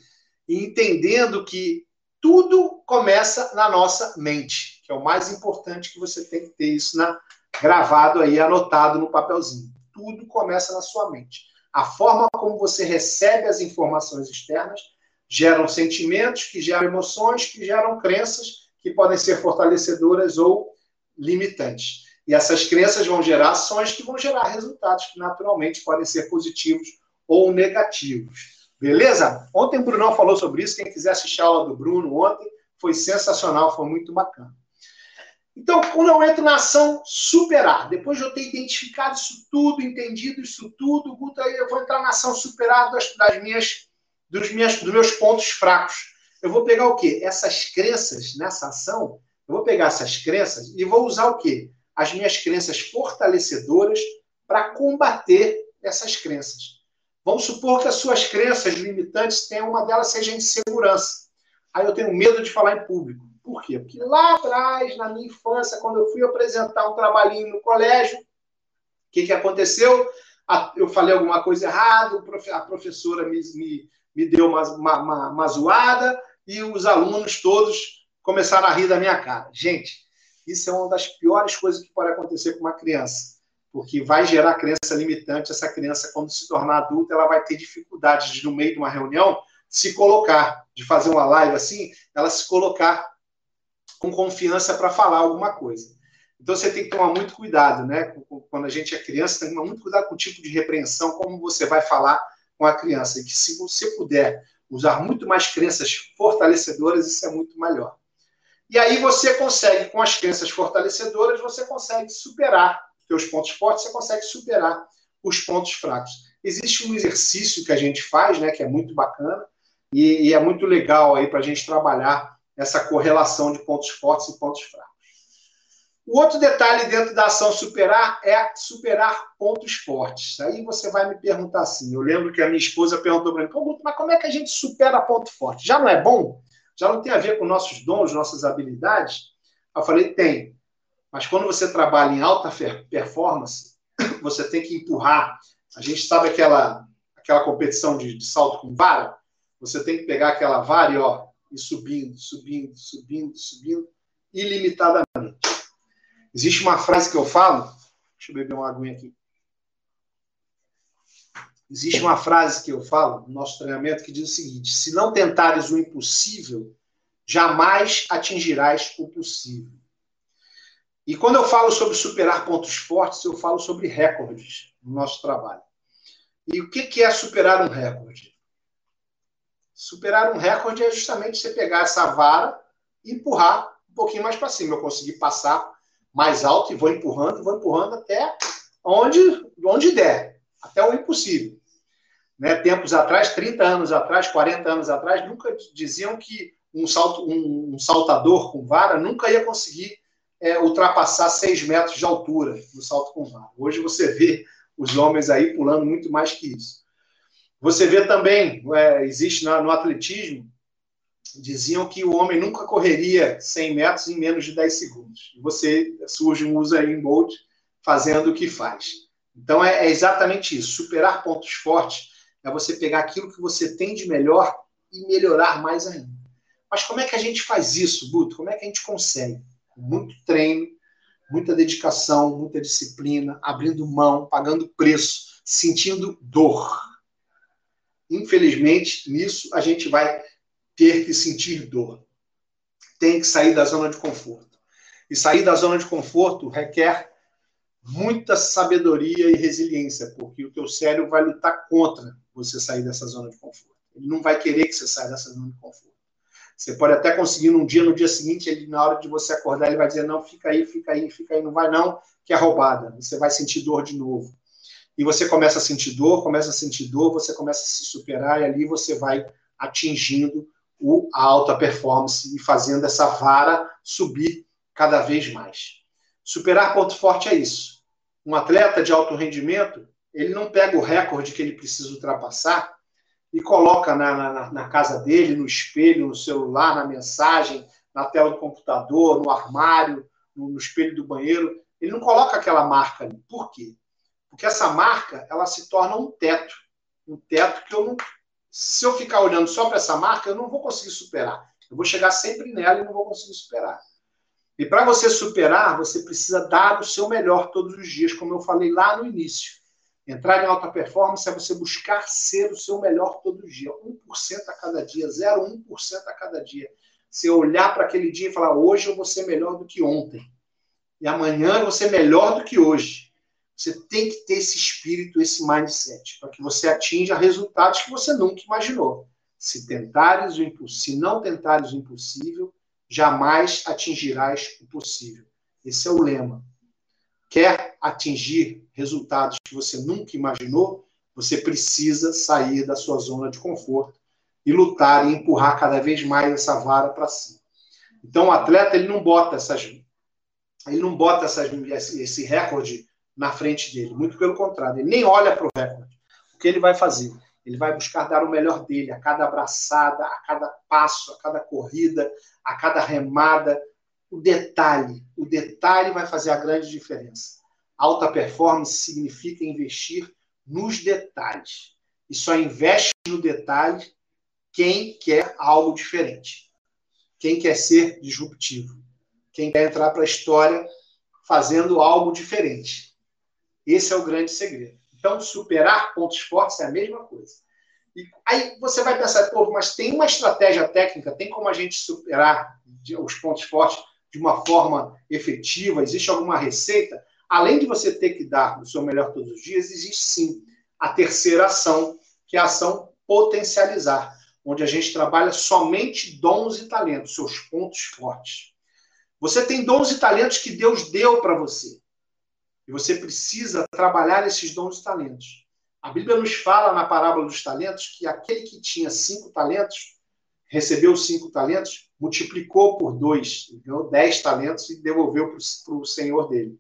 e entendendo que tudo começa na nossa mente, que é o mais importante que você tem que ter isso na, gravado aí, anotado no papelzinho. Tudo começa na sua mente. A forma como você recebe as informações externas geram sentimentos, que geram emoções, que geram crenças, que podem ser fortalecedoras ou limitantes. E essas crenças vão gerar ações que vão gerar resultados que naturalmente podem ser positivos ou negativos. Beleza? Ontem o Brunão falou sobre isso. Quem quiser assistir a aula do Bruno ontem, foi sensacional, foi muito bacana. Então, quando eu entro na ação superar, depois de eu ter identificado isso tudo, entendido isso tudo, eu vou entrar na ação superar das, das minhas, dos, minhas, dos meus pontos fracos. Eu vou pegar o quê? Essas crenças nessa ação, eu vou pegar essas crenças e vou usar o quê? As minhas crenças fortalecedoras para combater essas crenças. Vamos supor que as suas crenças limitantes tenham uma delas seja insegurança. Aí eu tenho medo de falar em público. Por quê? Porque lá atrás, na minha infância, quando eu fui apresentar um trabalhinho no colégio, o que, que aconteceu? Eu falei alguma coisa errada, a professora me, me, me deu uma, uma, uma zoada e os alunos todos começaram a rir da minha cara. Gente, isso é uma das piores coisas que pode acontecer com uma criança, porque vai gerar crença limitante. Essa criança, quando se tornar adulta, ela vai ter dificuldades de, no meio de uma reunião, se colocar, de fazer uma live assim, ela se colocar com confiança para falar alguma coisa. Então você tem que tomar muito cuidado, né? Quando a gente é criança, tem que tomar muito cuidado com o tipo de repreensão, como você vai falar com a criança. E que se você puder usar muito mais crenças fortalecedoras, isso é muito melhor. E aí você consegue, com as crenças fortalecedoras, você consegue superar os pontos fortes, você consegue superar os pontos fracos. Existe um exercício que a gente faz, né, que é muito bacana, e, e é muito legal aí para a gente trabalhar essa correlação de pontos fortes e pontos fracos. O outro detalhe dentro da ação superar é superar pontos fortes. Aí você vai me perguntar assim: eu lembro que a minha esposa perguntou para mim, mas como é que a gente supera ponto forte? Já não é bom? Já não tem a ver com nossos dons, nossas habilidades? Eu falei: tem. Mas quando você trabalha em alta performance, você tem que empurrar. A gente sabe aquela, aquela competição de, de salto com vara? Você tem que pegar aquela vara e ó, ir subindo, subindo, subindo, subindo, ilimitadamente. Existe uma frase que eu falo, deixa eu beber uma aguinha aqui. Existe uma frase que eu falo no nosso treinamento que diz o seguinte: se não tentares o impossível, jamais atingirás o possível. E quando eu falo sobre superar pontos fortes, eu falo sobre recordes no nosso trabalho. E o que é superar um recorde? Superar um recorde é justamente você pegar essa vara e empurrar um pouquinho mais para cima. Eu consegui passar mais alto e vou empurrando, vou empurrando até onde, onde der, até o impossível. Né? Tempos atrás, 30 anos atrás, 40 anos atrás, nunca diziam que um, salto, um, um saltador com vara nunca ia conseguir é, ultrapassar 6 metros de altura no salto com vara. Hoje você vê os homens aí pulando muito mais que isso. Você vê também, é, existe no, no atletismo, diziam que o homem nunca correria 100 metros em menos de 10 segundos. Você surge um Usain Bolt fazendo o que faz. Então é, é, exatamente isso. Superar pontos fortes é você pegar aquilo que você tem de melhor e melhorar mais ainda. Mas como é que a gente faz isso, Buto? Como é que a gente consegue? Muito treino, muita dedicação, muita disciplina, abrindo mão, pagando preço, sentindo dor. Infelizmente, nisso a gente vai ter que sentir dor. Tem que sair da zona de conforto. E sair da zona de conforto requer muita sabedoria e resiliência, porque o teu cérebro vai lutar contra você sair dessa zona de conforto. Ele não vai querer que você saia dessa zona de conforto. Você pode até conseguir num dia, no dia seguinte, ele, na hora de você acordar, ele vai dizer: não, fica aí, fica aí, fica aí, não vai não, que é roubada. Você vai sentir dor de novo. E você começa a sentir dor, começa a sentir dor, você começa a se superar, e ali você vai atingindo o, a alta performance e fazendo essa vara subir cada vez mais. Superar ponto forte é isso. Um atleta de alto rendimento, ele não pega o recorde que ele precisa ultrapassar e coloca na, na, na casa dele, no espelho, no celular, na mensagem, na tela do computador, no armário, no, no espelho do banheiro. Ele não coloca aquela marca ali. Por quê? Porque essa marca, ela se torna um teto. Um teto que eu não, se eu ficar olhando só para essa marca, eu não vou conseguir superar. Eu vou chegar sempre nela e não vou conseguir superar. E para você superar, você precisa dar o seu melhor todos os dias, como eu falei lá no início. Entrar em alta performance é você buscar ser o seu melhor todo dia, 1% a cada dia, 0,1% a cada dia. Você olhar para aquele dia e falar: hoje eu vou ser melhor do que ontem. E amanhã eu vou ser melhor do que hoje. Você tem que ter esse espírito, esse mindset, para que você atinja resultados que você nunca imaginou. Se tentares o impossível, se não tentares o impossível, jamais atingirás o possível. Esse é o lema. Quer atingir resultados que você nunca imaginou? Você precisa sair da sua zona de conforto e lutar e empurrar cada vez mais essa vara para cima. Então, o atleta ele não bota essas, ele não bota essas, esse recorde na frente dele. Muito pelo contrário, ele nem olha para o recorde. O que ele vai fazer? Ele vai buscar dar o melhor dele a cada abraçada, a cada passo, a cada corrida, a cada remada. O detalhe, o detalhe vai fazer a grande diferença. Alta performance significa investir nos detalhes. E só investe no detalhe quem quer algo diferente. Quem quer ser disruptivo. Quem quer entrar para a história fazendo algo diferente. Esse é o grande segredo. Então, superar pontos fortes é a mesma coisa. E aí você vai pensar, pô, mas tem uma estratégia técnica, tem como a gente superar os pontos fortes de uma forma efetiva? Existe alguma receita? Além de você ter que dar o seu melhor todos os dias, existe sim a terceira ação, que é a ação potencializar, onde a gente trabalha somente dons e talentos, seus pontos fortes. Você tem dons e talentos que Deus deu para você. E você precisa trabalhar esses dons e talentos. A Bíblia nos fala na parábola dos talentos que aquele que tinha cinco talentos, recebeu cinco talentos, multiplicou por dois, ganhou dez talentos e devolveu para o senhor dele.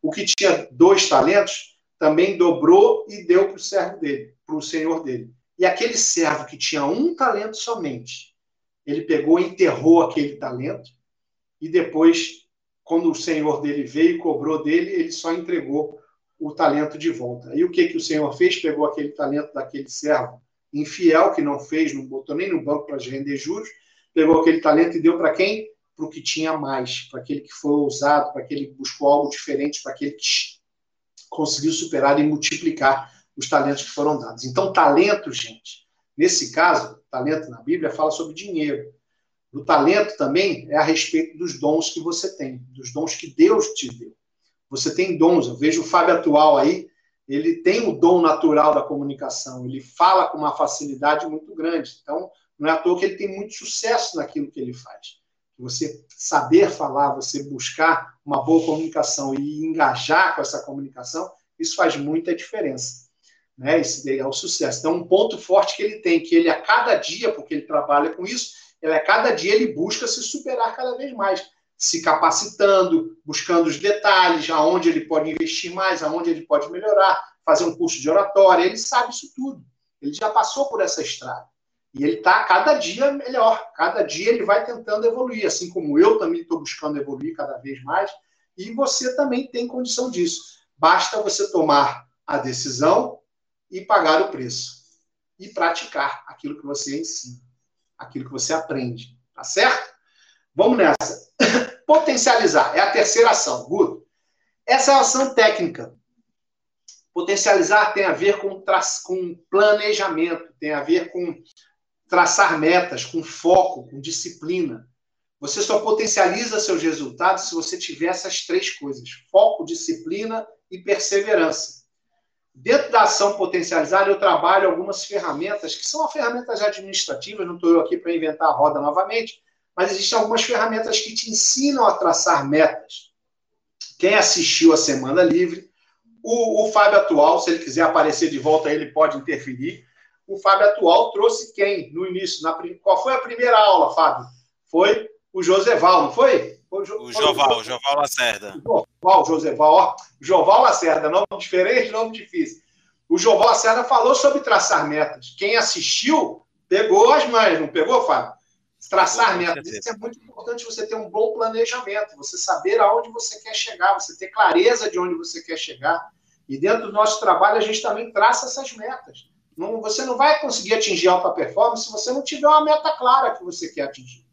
O que tinha dois talentos também dobrou e deu para o servo dele, para o senhor dele. E aquele servo que tinha um talento somente, ele pegou e enterrou aquele talento e depois, quando o senhor dele veio e cobrou dele, ele só entregou o talento de volta. E o que, que o senhor fez? Pegou aquele talento daquele servo infiel, que não fez, não botou nem no banco para render juros, pegou aquele talento e deu para quem? Para o que tinha mais, para aquele que foi ousado, para aquele que buscou algo diferente, para aquele que conseguiu superar e multiplicar os talentos que foram dados. Então, talento, gente, nesse caso, talento na Bíblia fala sobre dinheiro. O talento também é a respeito dos dons que você tem, dos dons que Deus te deu. Você tem dons, eu vejo o Fábio atual aí, ele tem o dom natural da comunicação, ele fala com uma facilidade muito grande. Então, não é à toa que ele tem muito sucesso naquilo que ele faz. Você saber falar, você buscar uma boa comunicação e engajar com essa comunicação, isso faz muita diferença. Né? Isso é o sucesso. Então, um ponto forte que ele tem, que ele a cada dia, porque ele trabalha com isso, ele a cada dia ele busca se superar cada vez mais, se capacitando, buscando os detalhes, aonde ele pode investir mais, aonde ele pode melhorar, fazer um curso de oratória, ele sabe isso tudo. Ele já passou por essa estrada. E ele está cada dia melhor, cada dia ele vai tentando evoluir, assim como eu também estou buscando evoluir cada vez mais, e você também tem condição disso. Basta você tomar a decisão e pagar o preço. E praticar aquilo que você ensina, aquilo que você aprende. Tá certo? Vamos nessa. Potencializar é a terceira ação. Guto. Essa é a ação técnica. Potencializar tem a ver com, com planejamento, tem a ver com traçar metas, com foco, com disciplina. Você só potencializa seus resultados se você tiver essas três coisas: foco, disciplina e perseverança. Dentro da ação potencializada, eu trabalho algumas ferramentas que são ferramentas administrativas, não estou aqui para inventar a roda novamente, mas existem algumas ferramentas que te ensinam a traçar metas. Quem assistiu a Semana Livre, o, o Fábio Atual, se ele quiser aparecer de volta, ele pode interferir. O Fábio Atual trouxe quem no início? Na, qual foi a primeira aula, Fábio? Foi o Joseval, não foi? O, jo, o Joval, o Joval Lacerda. Joval, Joseval, ó. Joval Lacerda, nome diferente, nome difícil. O Joval Lacerda falou sobre traçar metas. Quem assistiu, pegou as mães, não pegou, Fábio? Traçar metas. Isso é muito importante você ter um bom planejamento, você saber aonde você quer chegar, você ter clareza de onde você quer chegar. E dentro do nosso trabalho, a gente também traça essas metas. Não, você não vai conseguir atingir alta performance se você não tiver uma meta clara que você quer atingir.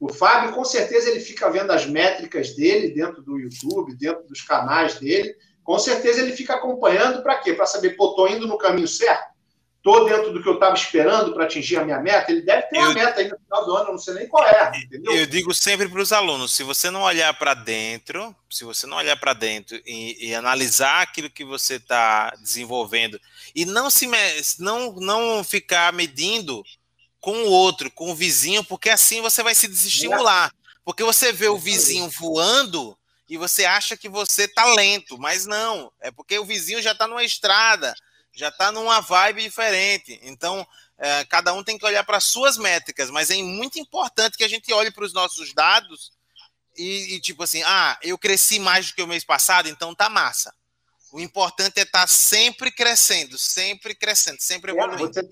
O Fábio, com certeza, ele fica vendo as métricas dele dentro do YouTube, dentro dos canais dele. Com certeza ele fica acompanhando para quê? Para saber, pô, tô indo no caminho certo? Tô dentro do que eu estava esperando para atingir a minha meta? Ele deve ter eu, uma meta aí no final do ano, eu não sei nem qual é, entendeu? Eu digo sempre para os alunos, se você não olhar para dentro, se você não olhar para dentro e, e, analisar aquilo que você está desenvolvendo e não se não, não ficar medindo com o outro, com o vizinho, porque assim você vai se desestimular. Porque você vê o vizinho voando e você acha que você tá lento, mas não, é porque o vizinho já está numa estrada, já está numa vibe diferente. Então, é, cada um tem que olhar para suas métricas, mas é muito importante que a gente olhe para os nossos dados e, e, tipo assim, ah, eu cresci mais do que o mês passado, então tá massa. O importante é estar tá sempre crescendo, sempre crescendo, sempre evoluindo. É, você,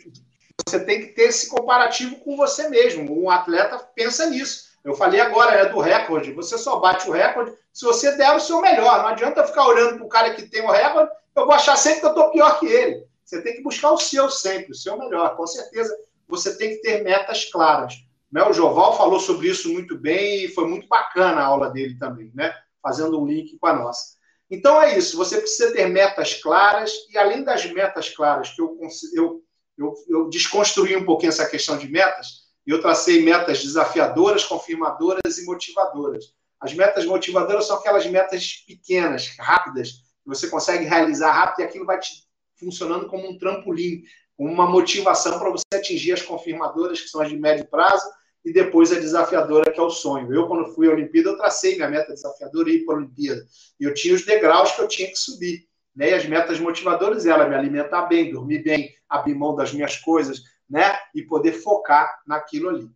você tem que ter esse comparativo com você mesmo. Um atleta pensa nisso. Eu falei agora, é do recorde. Você só bate o recorde se você der o seu melhor. Não adianta ficar olhando para o cara que tem o recorde, eu vou achar sempre que eu estou pior que ele. Você tem que buscar o seu sempre, o seu melhor. Com certeza, você tem que ter metas claras. Né? O Joval falou sobre isso muito bem e foi muito bacana a aula dele também, né? fazendo um link com a nossa. Então é isso, você precisa ter metas claras e além das metas claras que eu, eu eu, eu desconstruí um pouquinho essa questão de metas e eu tracei metas desafiadoras, confirmadoras e motivadoras. As metas motivadoras são aquelas metas pequenas, rápidas, que você consegue realizar rápido e aquilo vai te funcionando como um trampolim, uma motivação para você atingir as confirmadoras, que são as de médio prazo, e depois a desafiadora, que é o sonho. Eu, quando fui à Olimpíada, eu tracei minha meta desafiadora e ir para a Olimpíada. E eu tinha os degraus que eu tinha que subir. Né? E as metas motivadoras eram me alimentar bem, dormir bem, abrir mão das minhas coisas, né? E poder focar naquilo ali.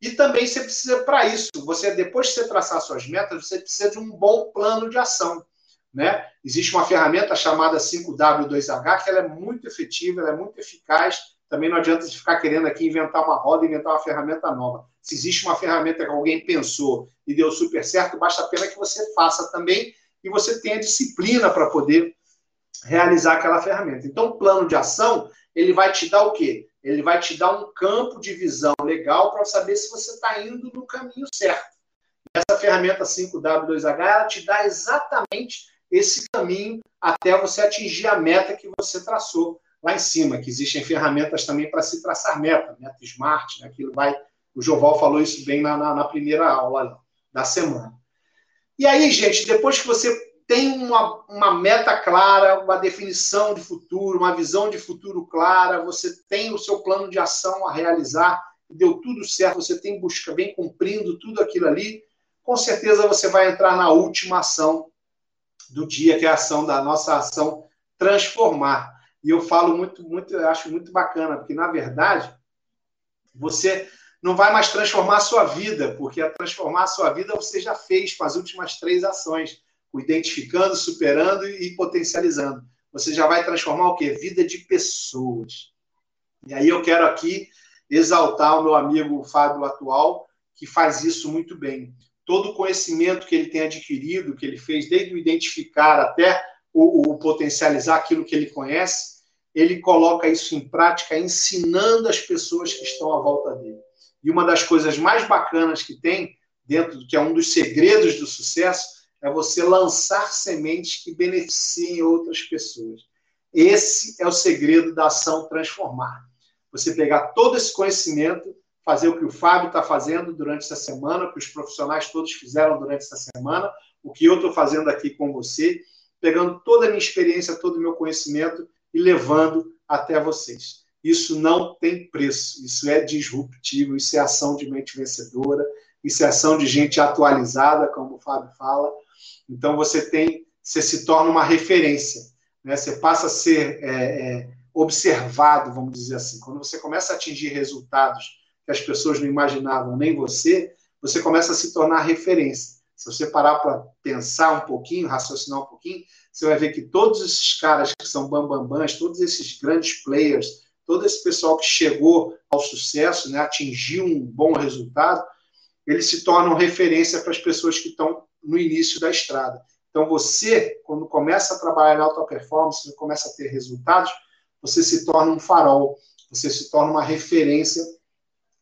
E também você precisa, para isso, você depois de você traçar suas metas, você precisa de um bom plano de ação. Né? Existe uma ferramenta chamada 5W2H, que ela é muito efetiva, ela é muito eficaz. Também não adianta você ficar querendo aqui inventar uma roda, inventar uma ferramenta nova. Se existe uma ferramenta que alguém pensou e deu super certo, basta a pena que você faça também e você tenha disciplina para poder realizar aquela ferramenta. Então, o plano de ação, ele vai te dar o quê? Ele vai te dar um campo de visão legal para saber se você está indo no caminho certo. Essa ferramenta 5W2H, ela te dá exatamente esse caminho até você atingir a meta que você traçou lá em cima, que existem ferramentas também para se traçar meta, meta smart, né? aquilo vai. O Joval falou isso bem na, na, na primeira aula da semana. E aí, gente, depois que você tem uma, uma meta clara, uma definição de futuro, uma visão de futuro clara, você tem o seu plano de ação a realizar, deu tudo certo, você tem busca bem cumprindo tudo aquilo ali, com certeza você vai entrar na última ação do dia, que é a ação da nossa ação transformar. E eu falo muito, muito, eu acho muito bacana, porque na verdade você não vai mais transformar a sua vida, porque a transformar a sua vida você já fez com as últimas três ações identificando, superando e potencializando. Você já vai transformar o quê? Vida de pessoas. E aí eu quero aqui exaltar o meu amigo Fábio Atual, que faz isso muito bem. Todo o conhecimento que ele tem adquirido, que ele fez desde o identificar até o, o potencializar aquilo que ele conhece, ele coloca isso em prática ensinando as pessoas que estão à volta dele. E uma das coisas mais bacanas que tem, dentro do que é um dos segredos do sucesso, é você lançar sementes que beneficiem outras pessoas. Esse é o segredo da ação transformar. Você pegar todo esse conhecimento, fazer o que o Fábio está fazendo durante essa semana, o que os profissionais todos fizeram durante essa semana, o que eu estou fazendo aqui com você, pegando toda a minha experiência, todo o meu conhecimento e levando até vocês. Isso não tem preço, isso é disruptivo, isso é ação de mente vencedora, isso é ação de gente atualizada, como o Fábio fala, então você tem, você se torna uma referência, né? Você passa a ser é, é, observado, vamos dizer assim. Quando você começa a atingir resultados que as pessoas não imaginavam, nem você, você começa a se tornar referência. Se você parar para pensar um pouquinho, raciocinar um pouquinho, você vai ver que todos esses caras que são bambambãs, todos esses grandes players, todo esse pessoal que chegou ao sucesso, né, atingiu um bom resultado, eles se tornam referência para as pessoas que estão no início da estrada. Então, você, quando começa a trabalhar em alta performance, você começa a ter resultados, você se torna um farol, você se torna uma referência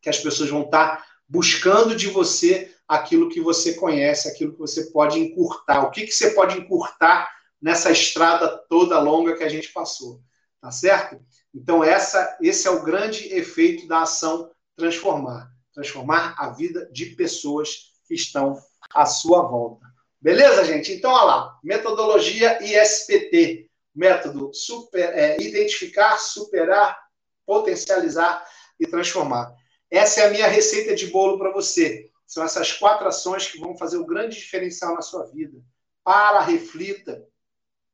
que as pessoas vão estar buscando de você aquilo que você conhece, aquilo que você pode encurtar. O que, que você pode encurtar nessa estrada toda longa que a gente passou, tá certo? Então, essa, esse é o grande efeito da ação transformar transformar a vida de pessoas que estão à sua volta. Beleza, gente? Então, olha lá. Metodologia ISPT. Método super, é, identificar, superar, potencializar e transformar. Essa é a minha receita de bolo para você. São essas quatro ações que vão fazer o grande diferencial na sua vida. Para, reflita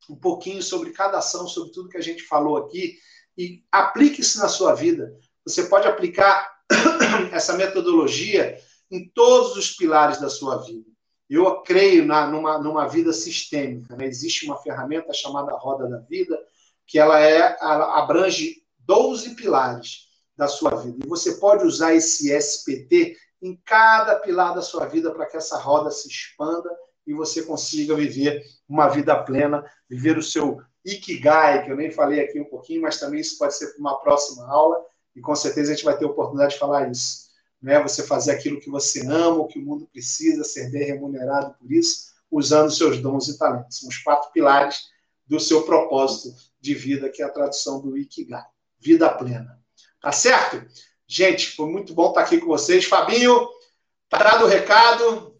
um pouquinho sobre cada ação, sobre tudo que a gente falou aqui e aplique isso na sua vida. Você pode aplicar essa metodologia em todos os pilares da sua vida. Eu creio na, numa, numa vida sistêmica. Né? Existe uma ferramenta chamada Roda da Vida, que ela, é, ela abrange 12 pilares da sua vida. E você pode usar esse SPT em cada pilar da sua vida para que essa roda se expanda e você consiga viver uma vida plena, viver o seu Ikigai, que eu nem falei aqui um pouquinho, mas também isso pode ser para uma próxima aula e com certeza a gente vai ter oportunidade de falar isso. Né? Você fazer aquilo que você ama, o que o mundo precisa, ser bem remunerado por isso, usando seus dons e talentos. São os quatro pilares do seu propósito de vida, que é a tradução do Ikigai. Vida plena. Tá certo? Gente, foi muito bom estar aqui com vocês. Fabinho, tá dado o recado.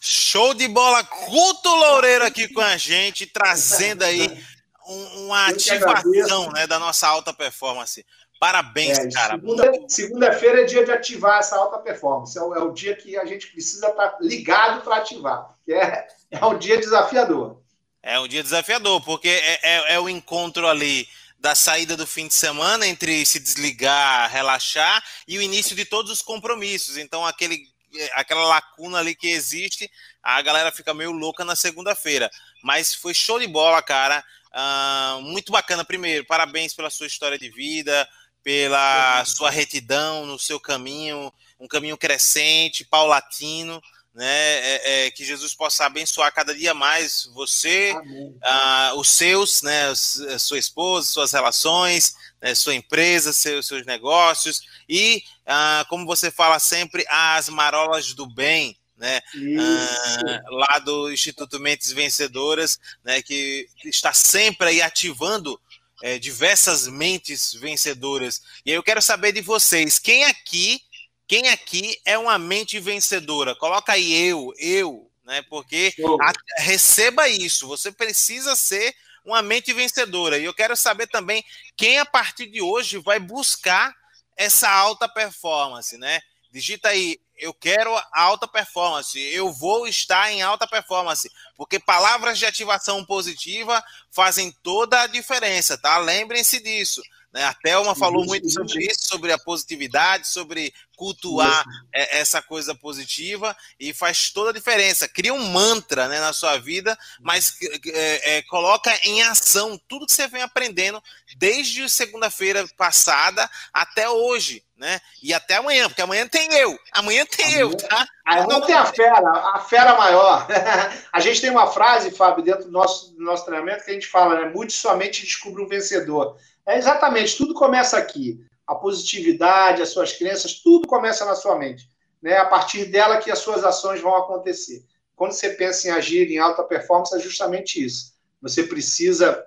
Show de bola, Culto Loureiro aqui com a gente, trazendo aí uma ativação né, da nossa alta performance. Parabéns, é, cara. Segunda-feira segunda é dia de ativar essa alta performance. É o, é o dia que a gente precisa estar tá ligado para ativar, é, é um dia desafiador. É um dia desafiador, porque é, é, é o encontro ali da saída do fim de semana entre se desligar, relaxar e o início de todos os compromissos. Então, aquele aquela lacuna ali que existe, a galera fica meio louca na segunda-feira. Mas foi show de bola, cara. Uh, muito bacana. Primeiro, parabéns pela sua história de vida, pela sua retidão no seu caminho, um caminho crescente, paulatino. Né, é, é, que Jesus possa abençoar cada dia mais você, uh, os seus, né, sua esposa, suas relações, né, sua empresa, seus, seus negócios e, ah, como você fala sempre, as marolas do bem, né? Ah, lá do Instituto Mentes Vencedoras, né? Que está sempre aí ativando é, diversas mentes vencedoras. E eu quero saber de vocês, quem aqui, quem aqui é uma mente vencedora? Coloca aí eu, eu, né? Porque a, receba isso. Você precisa ser uma mente vencedora. E eu quero saber também quem a partir de hoje vai buscar essa alta performance, né? Digita aí, eu quero alta performance, eu vou estar em alta performance, porque palavras de ativação positiva fazem toda a diferença, tá? Lembrem-se disso. Né? A Thelma falou muito sobre isso, sobre a positividade, sobre cultuar é, essa coisa positiva e faz toda a diferença. Cria um mantra né, na sua vida, mas é, é, coloca em ação tudo que você vem aprendendo desde segunda-feira passada até hoje. Né? E até amanhã, porque amanhã tem eu. Amanhã tem amanhã, eu, tá? Amanhã tem a fera, a fera maior. a gente tem uma frase, Fábio, dentro do nosso, do nosso treinamento que a gente fala, né? Mude somente descubra um vencedor. É exatamente, tudo começa aqui. A positividade, as suas crenças, tudo começa na sua mente. Né? A partir dela que as suas ações vão acontecer. Quando você pensa em agir em alta performance, é justamente isso. Você precisa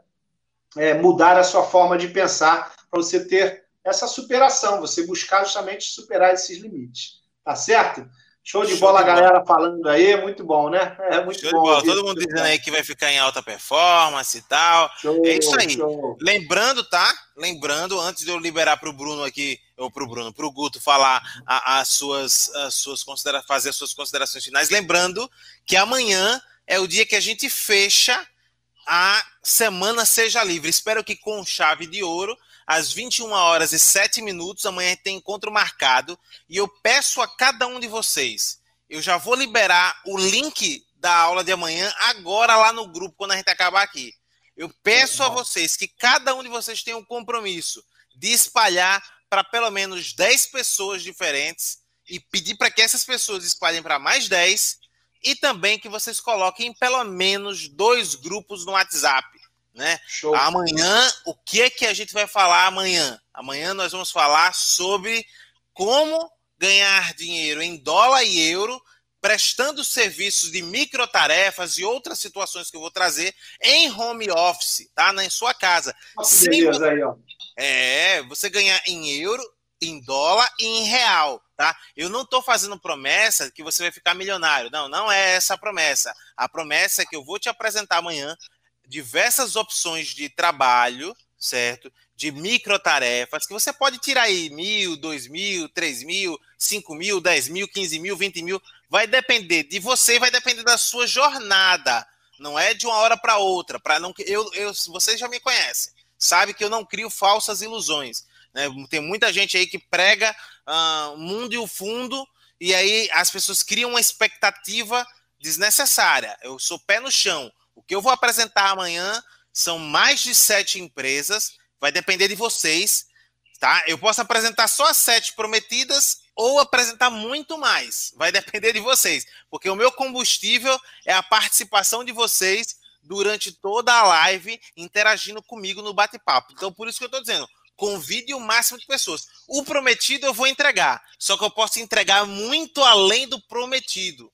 é, mudar a sua forma de pensar para você ter essa superação, você buscar justamente superar esses limites. Tá certo? Show de Show bola, de galera falando aí, muito bom, né? É muito show bom. Todo mundo dizendo aí que vai ficar em alta performance e tal. Show, é isso aí. Show. Lembrando, tá? Lembrando, antes de eu liberar para o Bruno aqui, ou para o Bruno, para o Guto falar as suas, as suas considera fazer as suas considerações finais, lembrando que amanhã é o dia que a gente fecha a semana Seja Livre. Espero que com chave de ouro às 21 horas e 7 minutos. Amanhã tem encontro marcado. E eu peço a cada um de vocês, eu já vou liberar o link da aula de amanhã agora lá no grupo, quando a gente acabar aqui. Eu peço a vocês que cada um de vocês tenha um compromisso de espalhar para pelo menos 10 pessoas diferentes e pedir para que essas pessoas espalhem para mais 10 e também que vocês coloquem pelo menos dois grupos no WhatsApp né? Show. Amanhã, o que é que a gente vai falar amanhã? Amanhã nós vamos falar sobre como ganhar dinheiro em dólar e euro, prestando serviços de microtarefas e outras situações que eu vou trazer em home office, tá? Na sua casa. beleza aí, ó. É, você ganhar em euro, em dólar e em real, tá? Eu não estou fazendo promessa que você vai ficar milionário. Não, não é essa a promessa. A promessa é que eu vou te apresentar amanhã diversas opções de trabalho, certo? De microtarefas, que você pode tirar aí mil, dois mil, três mil, cinco mil, dez mil, quinze mil, vinte mil. Vai depender de você, vai depender da sua jornada. Não é de uma hora para outra. Para não eu, eu, vocês já me conhecem, sabe que eu não crio falsas ilusões. Né? Tem muita gente aí que prega uh, mundo e o fundo e aí as pessoas criam uma expectativa desnecessária. Eu sou pé no chão. Que eu vou apresentar amanhã são mais de sete empresas, vai depender de vocês, tá? Eu posso apresentar só as sete prometidas ou apresentar muito mais, vai depender de vocês, porque o meu combustível é a participação de vocês durante toda a live, interagindo comigo no bate-papo. Então, por isso que eu estou dizendo, convide o máximo de pessoas. O prometido eu vou entregar, só que eu posso entregar muito além do prometido.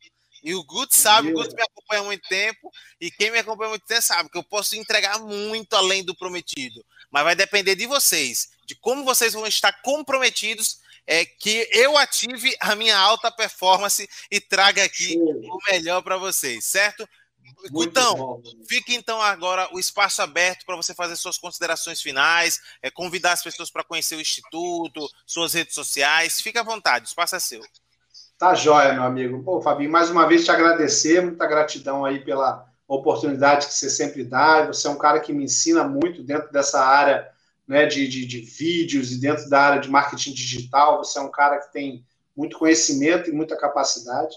E o Guto sabe, o Guto me acompanha há muito tempo, e quem me acompanha há muito tempo sabe que eu posso entregar muito além do prometido. Mas vai depender de vocês, de como vocês vão estar comprometidos é que eu ative a minha alta performance e traga aqui o melhor para vocês, certo? Muito então, bom. fique então agora o espaço aberto para você fazer suas considerações finais, é, convidar as pessoas para conhecer o Instituto, suas redes sociais. Fique à vontade, o espaço é seu. Tá jóia, meu amigo. Pô, Fabinho, mais uma vez te agradecer, muita gratidão aí pela oportunidade que você sempre dá. Você é um cara que me ensina muito dentro dessa área né, de, de, de vídeos e dentro da área de marketing digital. Você é um cara que tem muito conhecimento e muita capacidade.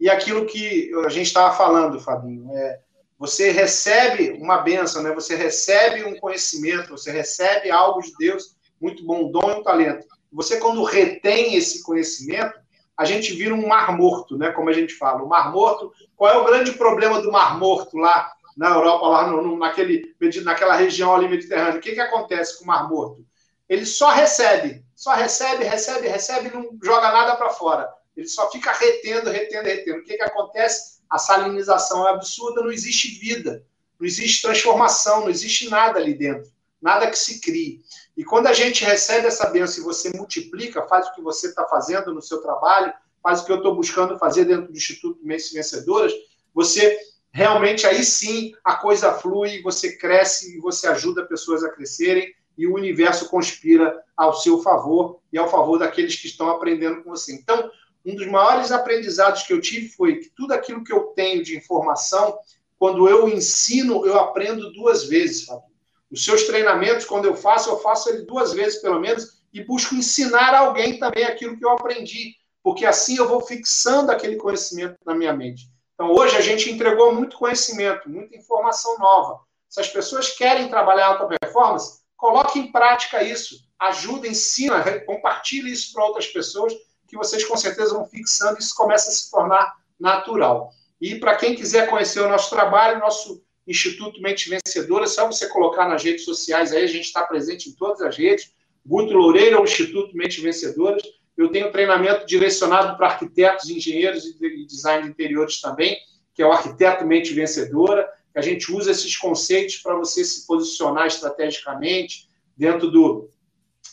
E aquilo que a gente estava falando, Fabinho, é, você recebe uma benção, né? você recebe um conhecimento, você recebe algo de Deus, muito bom, dom e um talento. Você, quando retém esse conhecimento, a gente vira um mar morto, né? Como a gente fala. O mar morto, qual é o grande problema do mar morto lá na Europa, lá no, no, naquele, naquela região ali mediterrânea? O que, que acontece com o mar morto? Ele só recebe, só recebe, recebe, recebe não joga nada para fora. Ele só fica retendo, retendo, retendo. O que, que acontece? A salinização é absurda, não existe vida, não existe transformação, não existe nada ali dentro, nada que se crie. E quando a gente recebe essa bênção e você multiplica, faz o que você está fazendo no seu trabalho, faz o que eu estou buscando fazer dentro do Instituto Mentes Vencedoras, você realmente aí sim a coisa flui, você cresce e você ajuda pessoas a crescerem e o universo conspira ao seu favor e ao favor daqueles que estão aprendendo com você. Então, um dos maiores aprendizados que eu tive foi que tudo aquilo que eu tenho de informação, quando eu ensino, eu aprendo duas vezes, Fabio. Os seus treinamentos, quando eu faço, eu faço ele duas vezes pelo menos e busco ensinar alguém também aquilo que eu aprendi, porque assim eu vou fixando aquele conhecimento na minha mente. Então, hoje a gente entregou muito conhecimento, muita informação nova. Se as pessoas querem trabalhar alta performance, coloque em prática isso, ajuda, ensina, compartilhe isso para outras pessoas, que vocês com certeza vão fixando e isso começa a se tornar natural. E para quem quiser conhecer o nosso trabalho, nosso Instituto Mente Vencedora, só você colocar nas redes sociais aí, a gente está presente em todas as redes. Guto Loureiro é o Instituto Mente Vencedoras. Eu tenho treinamento direcionado para arquitetos, engenheiros e design de interiores também, que é o Arquiteto Mente Vencedora. A gente usa esses conceitos para você se posicionar estrategicamente dentro do,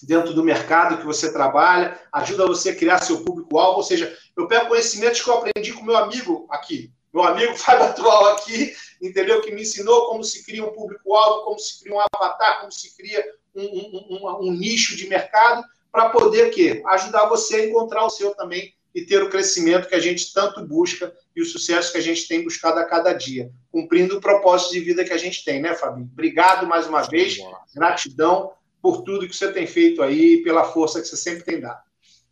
dentro do mercado que você trabalha, ajuda você a criar seu público-alvo. Ou seja, eu pego conhecimentos que eu aprendi com meu amigo aqui, meu amigo Fábio Atual aqui, entendeu? Que me ensinou como se cria um público-alvo, como se cria um avatar, como se cria um, um, um, um nicho de mercado, para poder quê? ajudar você a encontrar o seu também e ter o crescimento que a gente tanto busca e o sucesso que a gente tem buscado a cada dia, cumprindo o propósito de vida que a gente tem, né, Fabinho? Obrigado mais uma vez, gratidão por tudo que você tem feito aí, pela força que você sempre tem dado.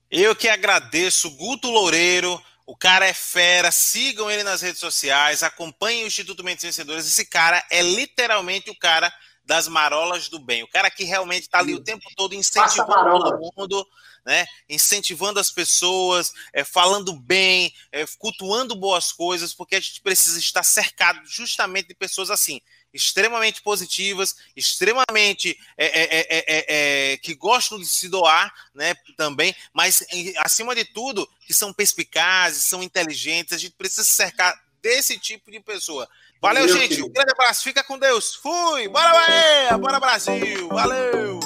Eu que agradeço, Guto Loureiro, o cara é fera, sigam ele nas redes sociais, acompanhem o Instituto Mentes Vencedoras. Esse cara é literalmente o cara das marolas do bem. O cara que realmente está ali o tempo todo incentivando todo mundo, né? Incentivando as pessoas, é, falando bem, é, cultuando boas coisas, porque a gente precisa estar cercado justamente de pessoas assim extremamente positivas, extremamente é é, é, é, é, que gostam de se doar, né? Também, mas acima de tudo, que são perspicazes, são inteligentes. A gente precisa se cercar desse tipo de pessoa. Valeu, Meu gente. Um grande abraço. Fica com Deus. Fui. Bora, Bahia. Bora, Brasil. Valeu.